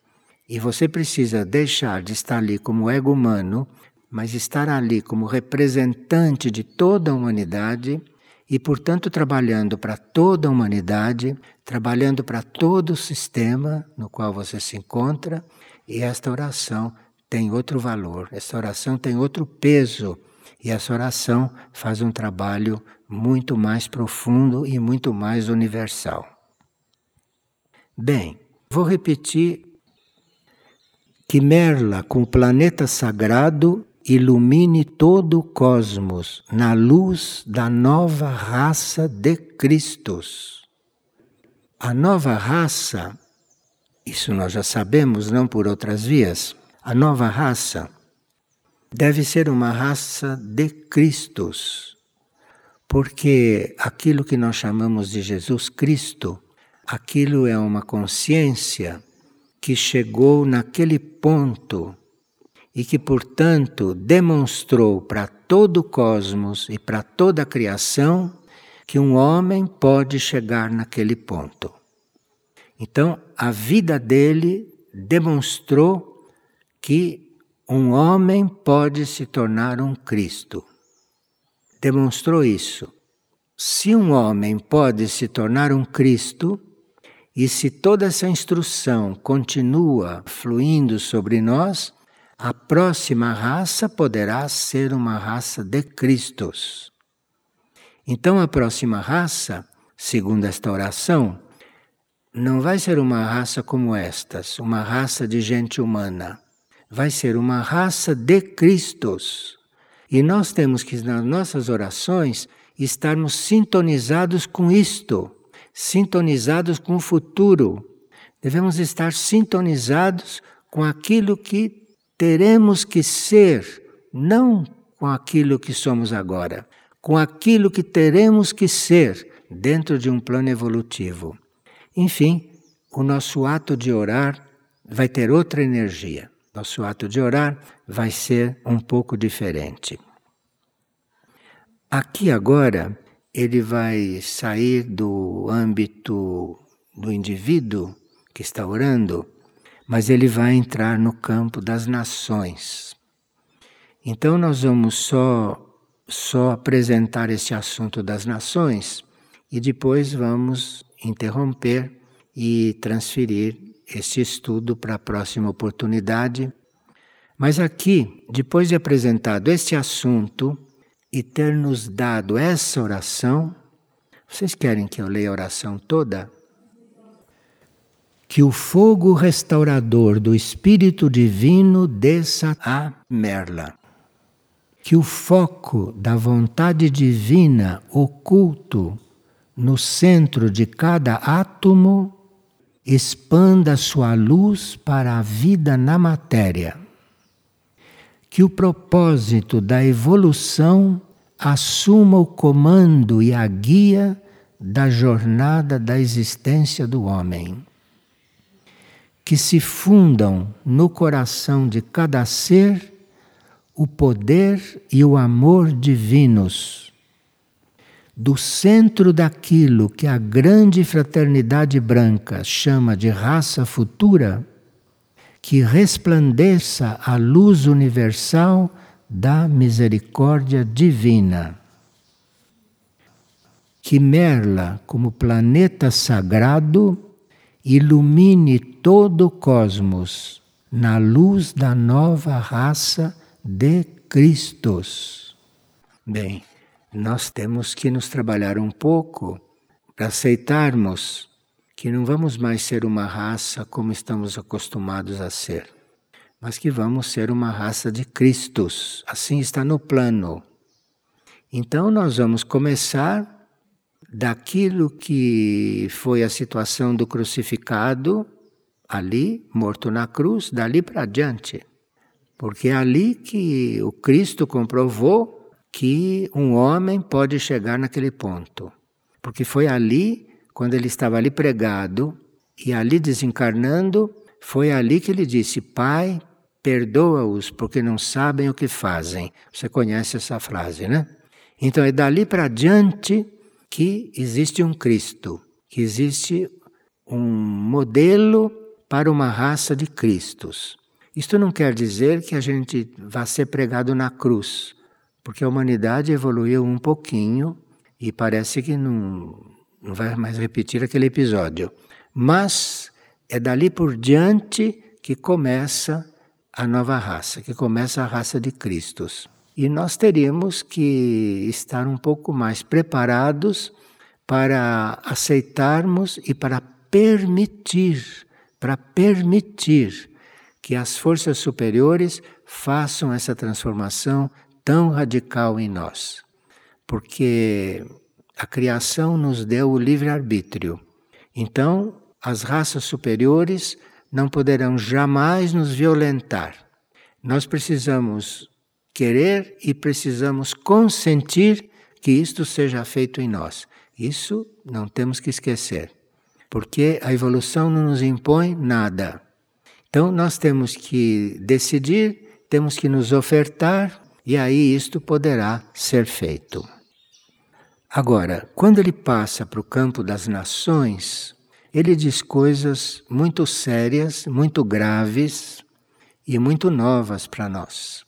E você precisa deixar de estar ali como ego humano, mas estar ali como representante de toda a humanidade e, portanto, trabalhando para toda a humanidade, trabalhando para todo o sistema no qual você se encontra, e esta oração tem outro valor, esta oração tem outro peso e essa oração faz um trabalho muito mais profundo e muito mais universal. Bem, vou repetir que Merla, com o planeta sagrado, ilumine todo o cosmos na luz da nova raça de Cristos. A nova raça, isso nós já sabemos, não por outras vias, a nova raça deve ser uma raça de Cristos, porque aquilo que nós chamamos de Jesus Cristo, aquilo é uma consciência que chegou naquele ponto e que, portanto, demonstrou para todo o cosmos e para toda a criação que um homem pode chegar naquele ponto. Então, a vida dele demonstrou que um homem pode se tornar um Cristo. Demonstrou isso. Se um homem pode se tornar um Cristo, e se toda essa instrução continua fluindo sobre nós, a próxima raça poderá ser uma raça de Cristos. Então, a próxima raça, segundo esta oração, não vai ser uma raça como estas, uma raça de gente humana. Vai ser uma raça de Cristos. E nós temos que, nas nossas orações, estarmos sintonizados com isto, sintonizados com o futuro. Devemos estar sintonizados com aquilo que teremos que ser, não com aquilo que somos agora, com aquilo que teremos que ser dentro de um plano evolutivo. Enfim, o nosso ato de orar vai ter outra energia. Nosso ato de orar vai ser um pouco diferente. Aqui agora, ele vai sair do âmbito do indivíduo que está orando, mas ele vai entrar no campo das nações. Então nós vamos só só apresentar esse assunto das nações e depois vamos interromper e transferir esse estudo para a próxima oportunidade. Mas aqui, depois de apresentado este assunto e ter nos dado essa oração, vocês querem que eu leia a oração toda? Que o fogo restaurador do Espírito Divino desça a Merla. Que o foco da vontade divina oculto no centro de cada átomo, expanda sua luz para a vida na matéria. Que o propósito da evolução assuma o comando e a guia da jornada da existência do homem. Que se fundam no coração de cada ser o poder e o amor divinos do centro daquilo que a grande fraternidade branca chama de raça futura, que resplandeça a luz universal da misericórdia divina. Que Merla, como planeta sagrado, ilumine todo o cosmos na luz da nova raça de Cristos. Bem, nós temos que nos trabalhar um pouco para aceitarmos que não vamos mais ser uma raça como estamos acostumados a ser, mas que vamos ser uma raça de Cristos. Assim está no plano. Então nós vamos começar daquilo que foi a situação do crucificado, ali, morto na cruz, dali para diante. Porque é ali que o Cristo comprovou que um homem pode chegar naquele ponto. Porque foi ali, quando ele estava ali pregado e ali desencarnando, foi ali que ele disse: Pai, perdoa-os porque não sabem o que fazem. Você conhece essa frase, né? Então é dali para diante que existe um Cristo, que existe um modelo para uma raça de Cristos. Isto não quer dizer que a gente vá ser pregado na cruz, porque a humanidade evoluiu um pouquinho e parece que não, não vai mais repetir aquele episódio. Mas é dali por diante que começa a nova raça, que começa a raça de Cristos. E nós teríamos que estar um pouco mais preparados para aceitarmos e para permitir, para permitir que as forças superiores façam essa transformação tão radical em nós. Porque a criação nos deu o livre-arbítrio. Então, as raças superiores não poderão jamais nos violentar. Nós precisamos querer e precisamos consentir que isto seja feito em nós. Isso não temos que esquecer, porque a evolução não nos impõe nada. Então nós temos que decidir, temos que nos ofertar e aí isto poderá ser feito. Agora, quando ele passa para o campo das nações, ele diz coisas muito sérias, muito graves e muito novas para nós.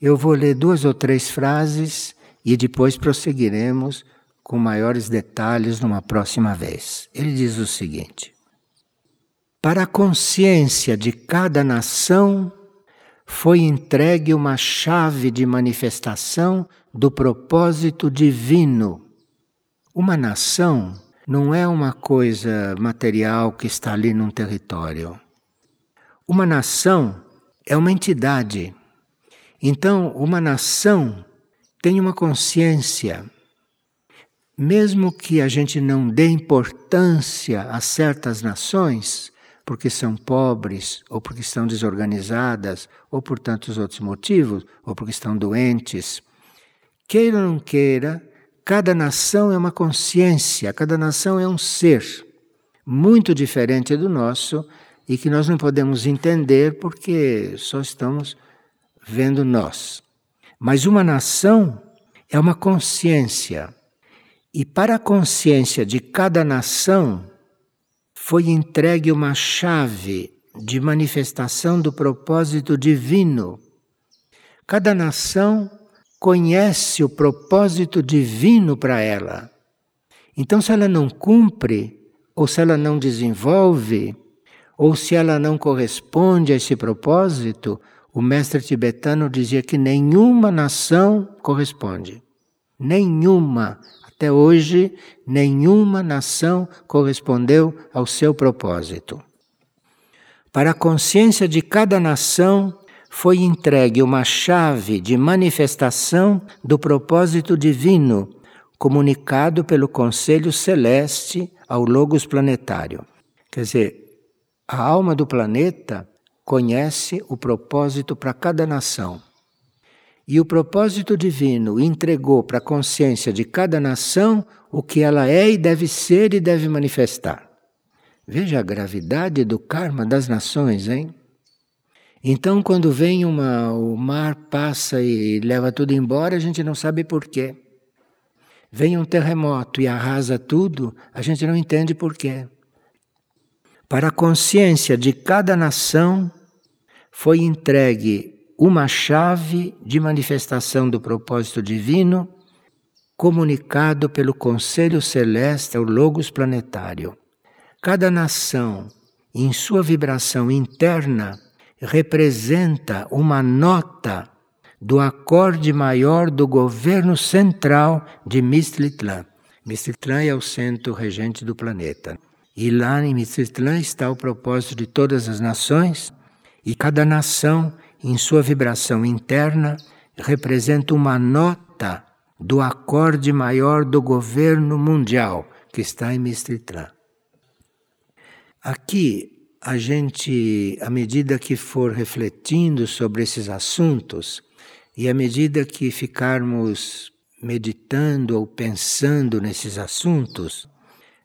Eu vou ler duas ou três frases e depois prosseguiremos com maiores detalhes numa próxima vez. Ele diz o seguinte: Para a consciência de cada nação foi entregue uma chave de manifestação do propósito divino. Uma nação não é uma coisa material que está ali num território. Uma nação é uma entidade. Então, uma nação tem uma consciência. Mesmo que a gente não dê importância a certas nações, porque são pobres, ou porque estão desorganizadas, ou por tantos outros motivos, ou porque estão doentes, queira ou não queira, cada nação é uma consciência, cada nação é um ser muito diferente do nosso e que nós não podemos entender porque só estamos vendo nós. Mas uma nação é uma consciência. E para a consciência de cada nação, foi entregue uma chave de manifestação do propósito divino. Cada nação conhece o propósito divino para ela. Então, se ela não cumpre, ou se ela não desenvolve, ou se ela não corresponde a esse propósito, o mestre tibetano dizia que nenhuma nação corresponde. Nenhuma até hoje, nenhuma nação correspondeu ao seu propósito. Para a consciência de cada nação foi entregue uma chave de manifestação do propósito divino, comunicado pelo Conselho Celeste ao Logos Planetário. Quer dizer, a alma do planeta conhece o propósito para cada nação. E o propósito divino entregou para a consciência de cada nação o que ela é e deve ser e deve manifestar. Veja a gravidade do karma das nações, hein? Então, quando vem uma, o mar passa e leva tudo embora, a gente não sabe por quê. Vem um terremoto e arrasa tudo, a gente não entende por quê. Para a consciência de cada nação foi entregue uma chave de manifestação do propósito divino comunicado pelo Conselho Celeste ao Logos Planetário. Cada nação, em sua vibração interna, representa uma nota do acorde maior do governo central de Mistlitlã. Mistlitlã é o centro regente do planeta. E lá em Mistlitlã está o propósito de todas as nações, e cada nação em sua vibração interna, representa uma nota do acorde maior do governo mundial que está em Mistritran. Aqui, a gente, à medida que for refletindo sobre esses assuntos, e à medida que ficarmos meditando ou pensando nesses assuntos,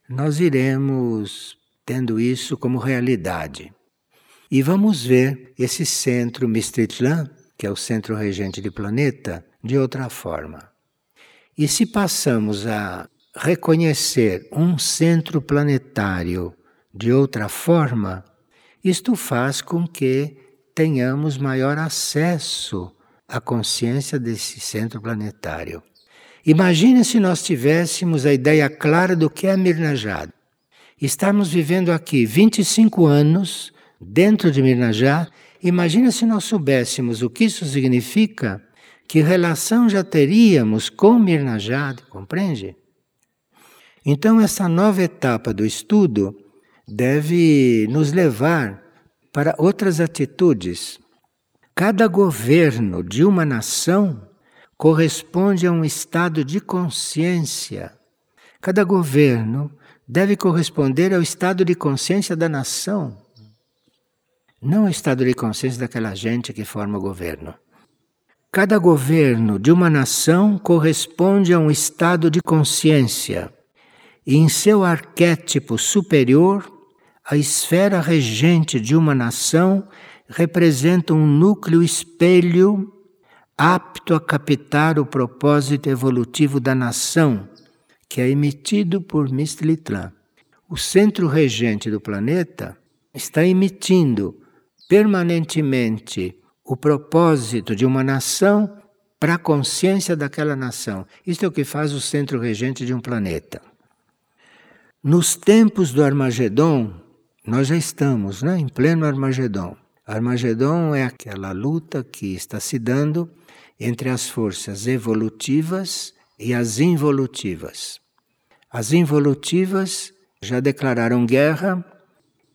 nós iremos tendo isso como realidade. E vamos ver esse centro Mistritlan, que é o centro regente do planeta, de outra forma. E se passamos a reconhecer um centro planetário de outra forma, isto faz com que tenhamos maior acesso à consciência desse centro planetário. Imagine se nós tivéssemos a ideia clara do que é Mirnajad. Estamos vivendo aqui 25 anos dentro de Mirnajá, imagina se nós soubéssemos o que isso significa, que relação já teríamos com Mirnajá, compreende? Então, essa nova etapa do estudo deve nos levar para outras atitudes. Cada governo de uma nação corresponde a um estado de consciência. Cada governo deve corresponder ao estado de consciência da nação não o estado de consciência daquela gente que forma o governo. Cada governo de uma nação corresponde a um estado de consciência, e em seu arquétipo superior, a esfera regente de uma nação representa um núcleo espelho apto a captar o propósito evolutivo da nação, que é emitido por Mistlitlã. O centro regente do planeta está emitindo permanentemente o propósito de uma nação para a consciência daquela nação. Isto é o que faz o centro regente de um planeta. Nos tempos do Armagedon, nós já estamos né, em pleno Armagedon. Armagedon é aquela luta que está se dando entre as forças evolutivas e as involutivas. As involutivas já declararam guerra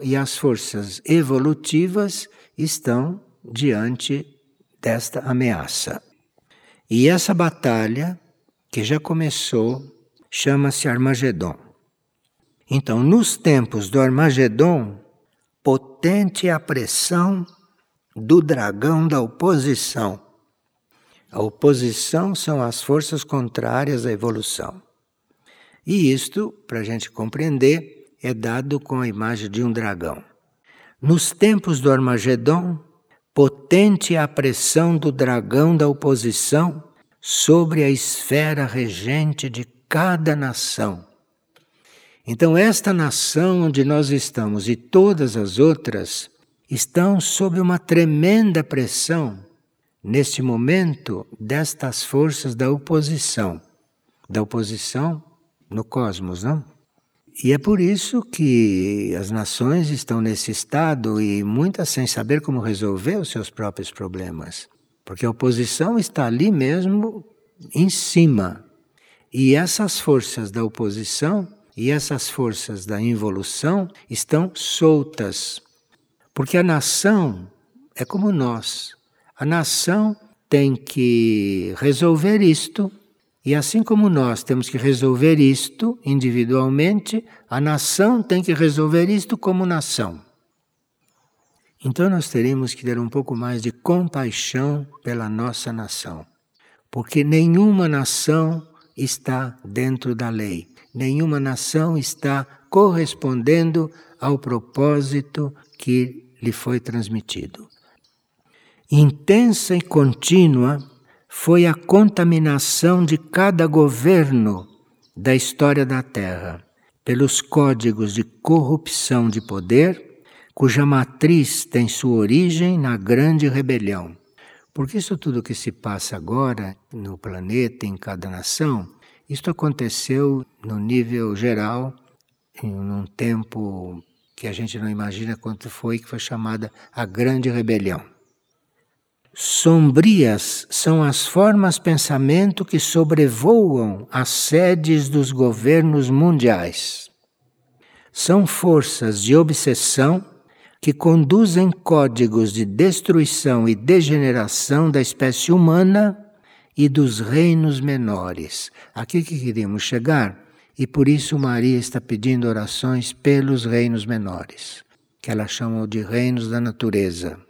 e as forças evolutivas estão diante desta ameaça. E essa batalha, que já começou, chama-se Armagedon. Então, nos tempos do Armagedon, potente é a pressão do dragão da oposição. A oposição são as forças contrárias à evolução. E isto, para a gente compreender, é dado com a imagem de um dragão. Nos tempos do Armagedon, potente é a pressão do dragão da oposição sobre a esfera regente de cada nação. Então, esta nação onde nós estamos e todas as outras estão sob uma tremenda pressão neste momento destas forças da oposição. Da oposição no cosmos, não? E é por isso que as nações estão nesse estado e muitas sem saber como resolver os seus próprios problemas. Porque a oposição está ali mesmo em cima. E essas forças da oposição e essas forças da involução estão soltas. Porque a nação é como nós. A nação tem que resolver isto e assim como nós temos que resolver isto individualmente, a nação tem que resolver isto como nação. Então nós teremos que ter um pouco mais de compaixão pela nossa nação, porque nenhuma nação está dentro da lei, nenhuma nação está correspondendo ao propósito que lhe foi transmitido. Intensa e contínua foi a contaminação de cada governo da história da Terra pelos códigos de corrupção de poder, cuja matriz tem sua origem na grande rebelião. Porque isso tudo que se passa agora no planeta, em cada nação, isto aconteceu no nível geral, em um tempo que a gente não imagina quanto foi, que foi chamada a Grande Rebelião. Sombrias são as formas pensamento que sobrevoam as sedes dos governos mundiais. São forças de obsessão que conduzem códigos de destruição e degeneração da espécie humana e dos reinos menores. Aqui que queríamos chegar, e por isso Maria está pedindo orações pelos reinos menores, que ela chama de reinos da natureza.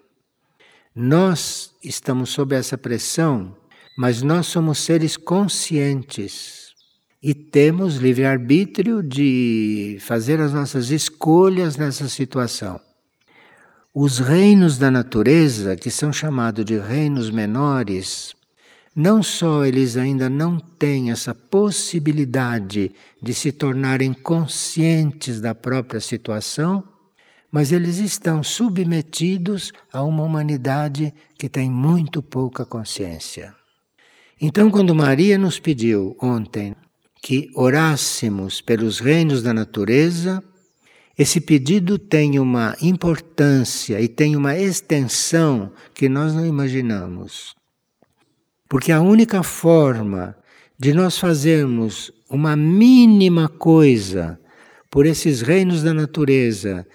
Nós estamos sob essa pressão, mas nós somos seres conscientes e temos livre-arbítrio de fazer as nossas escolhas nessa situação. Os reinos da natureza, que são chamados de reinos menores, não só eles ainda não têm essa possibilidade de se tornarem conscientes da própria situação, mas eles estão submetidos a uma humanidade que tem muito pouca consciência. Então, quando Maria nos pediu ontem que orássemos pelos reinos da natureza, esse pedido tem uma importância e tem uma extensão que nós não imaginamos. Porque a única forma de nós fazermos uma mínima coisa por esses reinos da natureza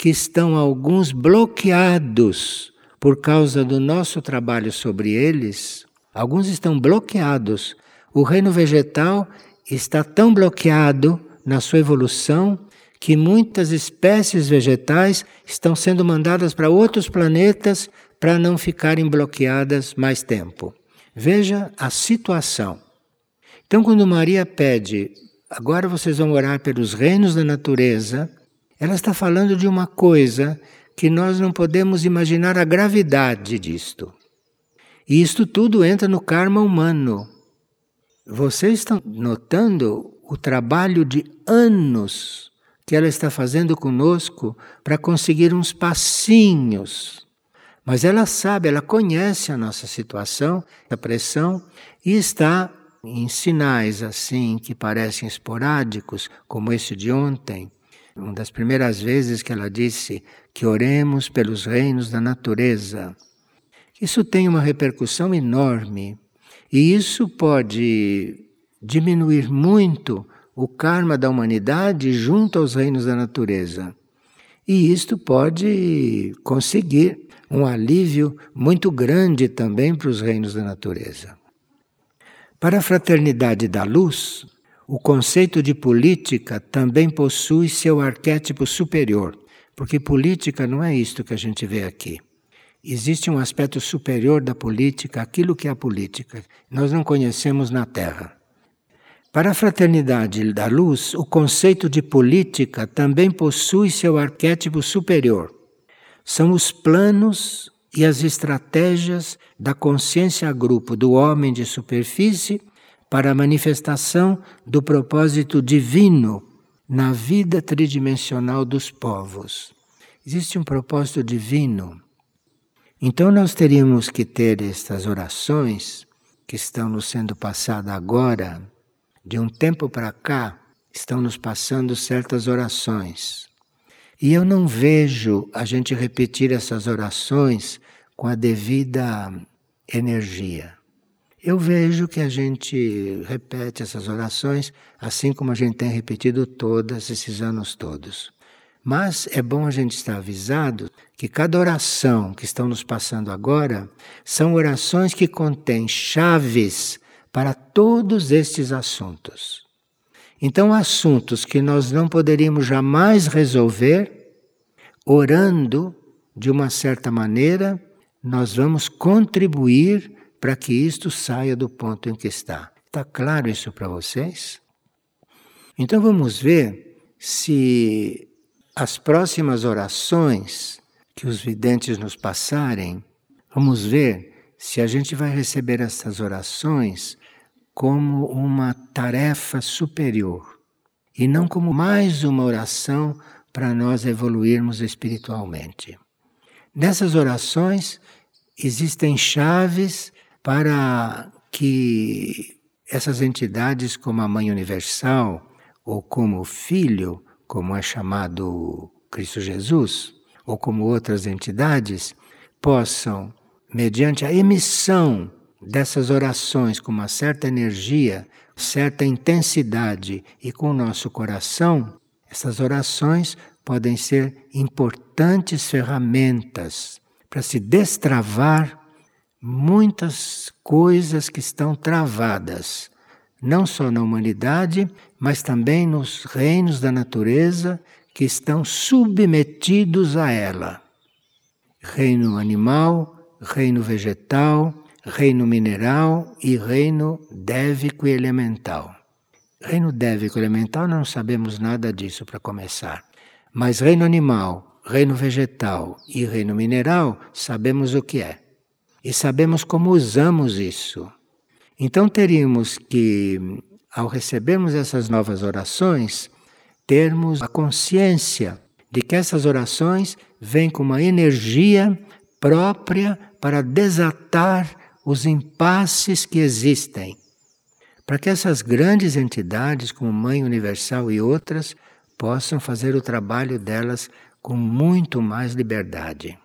que estão alguns bloqueados por causa do nosso trabalho sobre eles. Alguns estão bloqueados. O reino vegetal está tão bloqueado na sua evolução que muitas espécies vegetais estão sendo mandadas para outros planetas para não ficarem bloqueadas mais tempo. Veja a situação. Então, quando Maria pede, agora vocês vão orar pelos reinos da natureza, ela está falando de uma coisa que nós não podemos imaginar a gravidade disto. E isto tudo entra no karma humano. Vocês estão notando o trabalho de anos que ela está fazendo conosco para conseguir uns passinhos. Mas ela sabe, ela conhece a nossa situação, a pressão, e está em sinais assim que parecem esporádicos, como esse de ontem, uma das primeiras vezes que ela disse que oremos pelos reinos da natureza. Isso tem uma repercussão enorme e isso pode diminuir muito o karma da humanidade junto aos reinos da natureza. E isto pode conseguir um alívio muito grande também para os reinos da natureza. Para a fraternidade da luz, o conceito de política também possui seu arquétipo superior, porque política não é isto que a gente vê aqui. Existe um aspecto superior da política, aquilo que é a política, nós não conhecemos na Terra. Para a fraternidade da luz, o conceito de política também possui seu arquétipo superior. São os planos e as estratégias da consciência grupo do homem de superfície para a manifestação do propósito divino na vida tridimensional dos povos. Existe um propósito divino. Então nós teríamos que ter estas orações que estão nos sendo passadas agora de um tempo para cá, estão nos passando certas orações. E eu não vejo a gente repetir essas orações com a devida energia. Eu vejo que a gente repete essas orações assim como a gente tem repetido todas esses anos todos. Mas é bom a gente estar avisado que cada oração que estão nos passando agora são orações que contêm chaves para todos estes assuntos. Então, assuntos que nós não poderíamos jamais resolver, orando de uma certa maneira, nós vamos contribuir para que isto saia do ponto em que está. Está claro isso para vocês? Então vamos ver se as próximas orações que os videntes nos passarem, vamos ver se a gente vai receber essas orações como uma tarefa superior e não como mais uma oração para nós evoluirmos espiritualmente. Nessas orações existem chaves para que essas entidades, como a Mãe Universal ou como o Filho, como é chamado Cristo Jesus, ou como outras entidades, possam, mediante a emissão dessas orações com uma certa energia, certa intensidade e com o nosso coração, essas orações podem ser importantes ferramentas para se destravar muitas coisas que estão travadas, não só na humanidade, mas também nos reinos da natureza que estão submetidos a ela. Reino animal, reino vegetal, reino mineral e reino dévico e elemental. Reino dévico e elemental não sabemos nada disso para começar. Mas reino animal, reino vegetal e reino mineral sabemos o que é. E sabemos como usamos isso. Então teríamos que, ao recebermos essas novas orações, termos a consciência de que essas orações vêm com uma energia própria para desatar os impasses que existem, para que essas grandes entidades, como Mãe Universal e outras, possam fazer o trabalho delas com muito mais liberdade.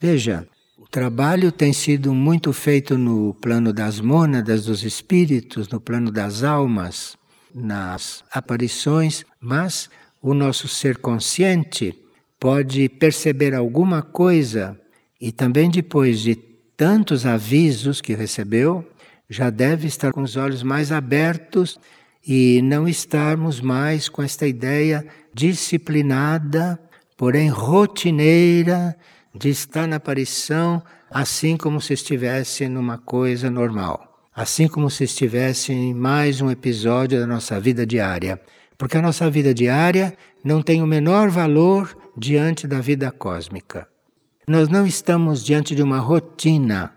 Veja, o trabalho tem sido muito feito no plano das mônadas, dos espíritos, no plano das almas, nas aparições, mas o nosso ser consciente pode perceber alguma coisa e também depois de tantos avisos que recebeu, já deve estar com os olhos mais abertos e não estarmos mais com esta ideia disciplinada, porém rotineira, de estar na aparição assim como se estivesse numa coisa normal, assim como se estivesse em mais um episódio da nossa vida diária. Porque a nossa vida diária não tem o menor valor diante da vida cósmica. Nós não estamos diante de uma rotina.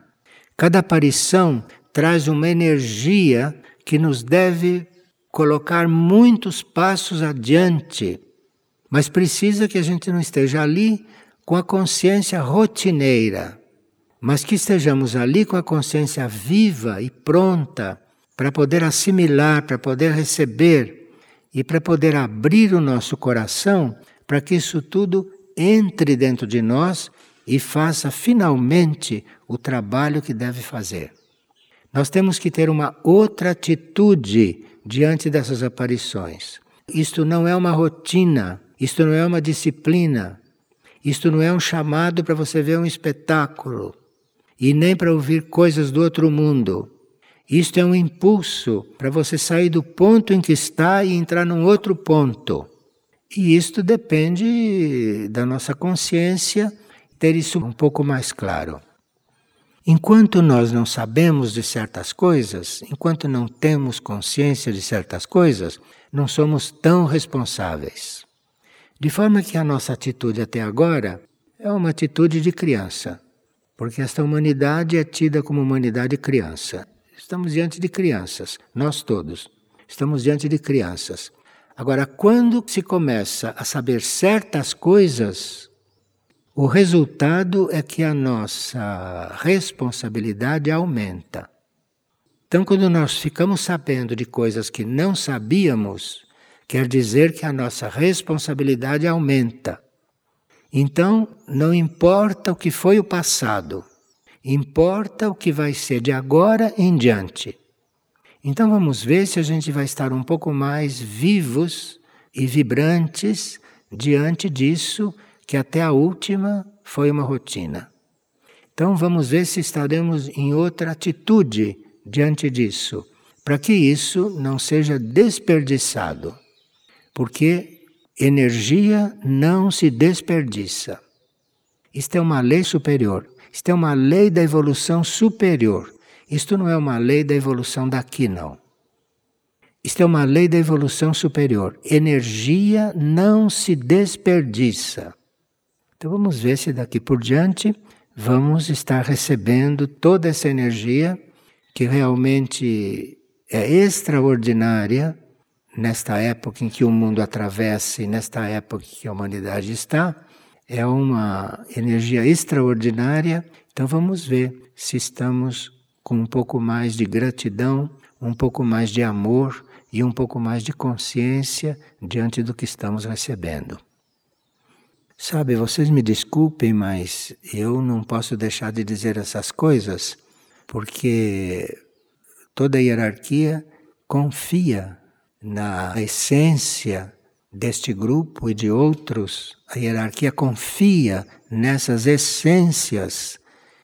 Cada aparição traz uma energia que nos deve colocar muitos passos adiante. Mas precisa que a gente não esteja ali com a consciência rotineira, mas que estejamos ali com a consciência viva e pronta para poder assimilar, para poder receber e para poder abrir o nosso coração para que isso tudo entre dentro de nós e faça finalmente o trabalho que deve fazer. Nós temos que ter uma outra atitude diante dessas aparições. Isto não é uma rotina, isto não é uma disciplina, isto não é um chamado para você ver um espetáculo e nem para ouvir coisas do outro mundo. Isto é um impulso para você sair do ponto em que está e entrar num outro ponto. E isto depende da nossa consciência ter isso um pouco mais claro. Enquanto nós não sabemos de certas coisas, enquanto não temos consciência de certas coisas, não somos tão responsáveis. De forma que a nossa atitude até agora é uma atitude de criança, porque esta humanidade é tida como humanidade criança. Estamos diante de crianças, nós todos. Estamos diante de crianças. Agora, quando se começa a saber certas coisas, o resultado é que a nossa responsabilidade aumenta. Então, quando nós ficamos sabendo de coisas que não sabíamos, quer dizer que a nossa responsabilidade aumenta. Então, não importa o que foi o passado, importa o que vai ser de agora em diante. Então, vamos ver se a gente vai estar um pouco mais vivos e vibrantes diante disso, que até a última foi uma rotina. Então, vamos ver se estaremos em outra atitude diante disso, para que isso não seja desperdiçado porque energia não se desperdiça. Isto é uma lei superior. Isto é uma lei da evolução superior. Isto não é uma lei da evolução daqui, não. Isto é uma lei da evolução superior. Energia não se desperdiça. Então vamos ver se daqui por diante vamos estar recebendo toda essa energia que realmente é extraordinária nesta época em que o mundo atravessa e nesta época em que a humanidade está, é uma energia extraordinária. Então vamos ver se estamos com um pouco mais de gratidão, um pouco mais de amor e um pouco mais de consciência diante do que estamos recebendo. Sabe, vocês me desculpem, mas eu não posso deixar de dizer essas coisas, porque toda a hierarquia confia na essência deste grupo e de outros, a hierarquia confia nessas essências,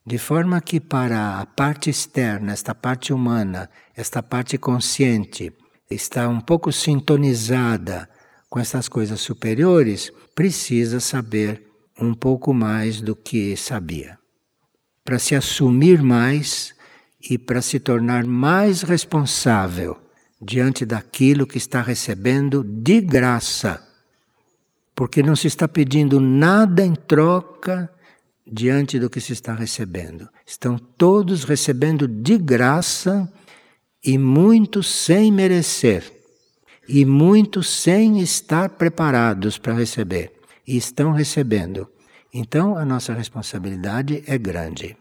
de forma que para a parte externa, esta parte humana, esta parte consciente, está um pouco sintonizada com essas coisas superiores, precisa saber um pouco mais do que sabia. Para se assumir mais e para se tornar mais responsável diante daquilo que está recebendo de graça. Porque não se está pedindo nada em troca diante do que se está recebendo. Estão todos recebendo de graça e muitos sem merecer, e muitos sem estar preparados para receber, e estão recebendo. Então a nossa responsabilidade é grande.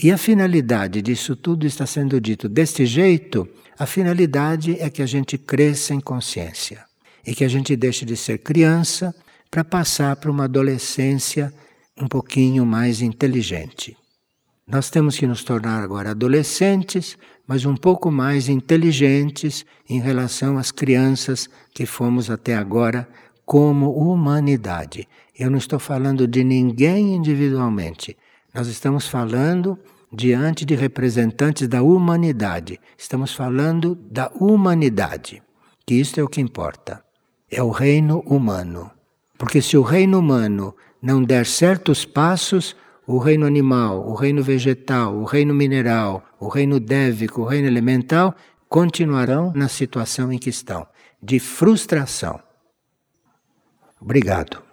E a finalidade disso tudo está sendo dito deste jeito a finalidade é que a gente cresça em consciência e que a gente deixe de ser criança para passar para uma adolescência um pouquinho mais inteligente. Nós temos que nos tornar agora adolescentes, mas um pouco mais inteligentes em relação às crianças que fomos até agora como humanidade. Eu não estou falando de ninguém individualmente. Nós estamos falando diante de representantes da humanidade. Estamos falando da humanidade, que isto é o que importa. É o reino humano. Porque se o reino humano não der certos passos, o reino animal, o reino vegetal, o reino mineral, o reino dévico, o reino elemental continuarão na situação em que estão, de frustração. Obrigado.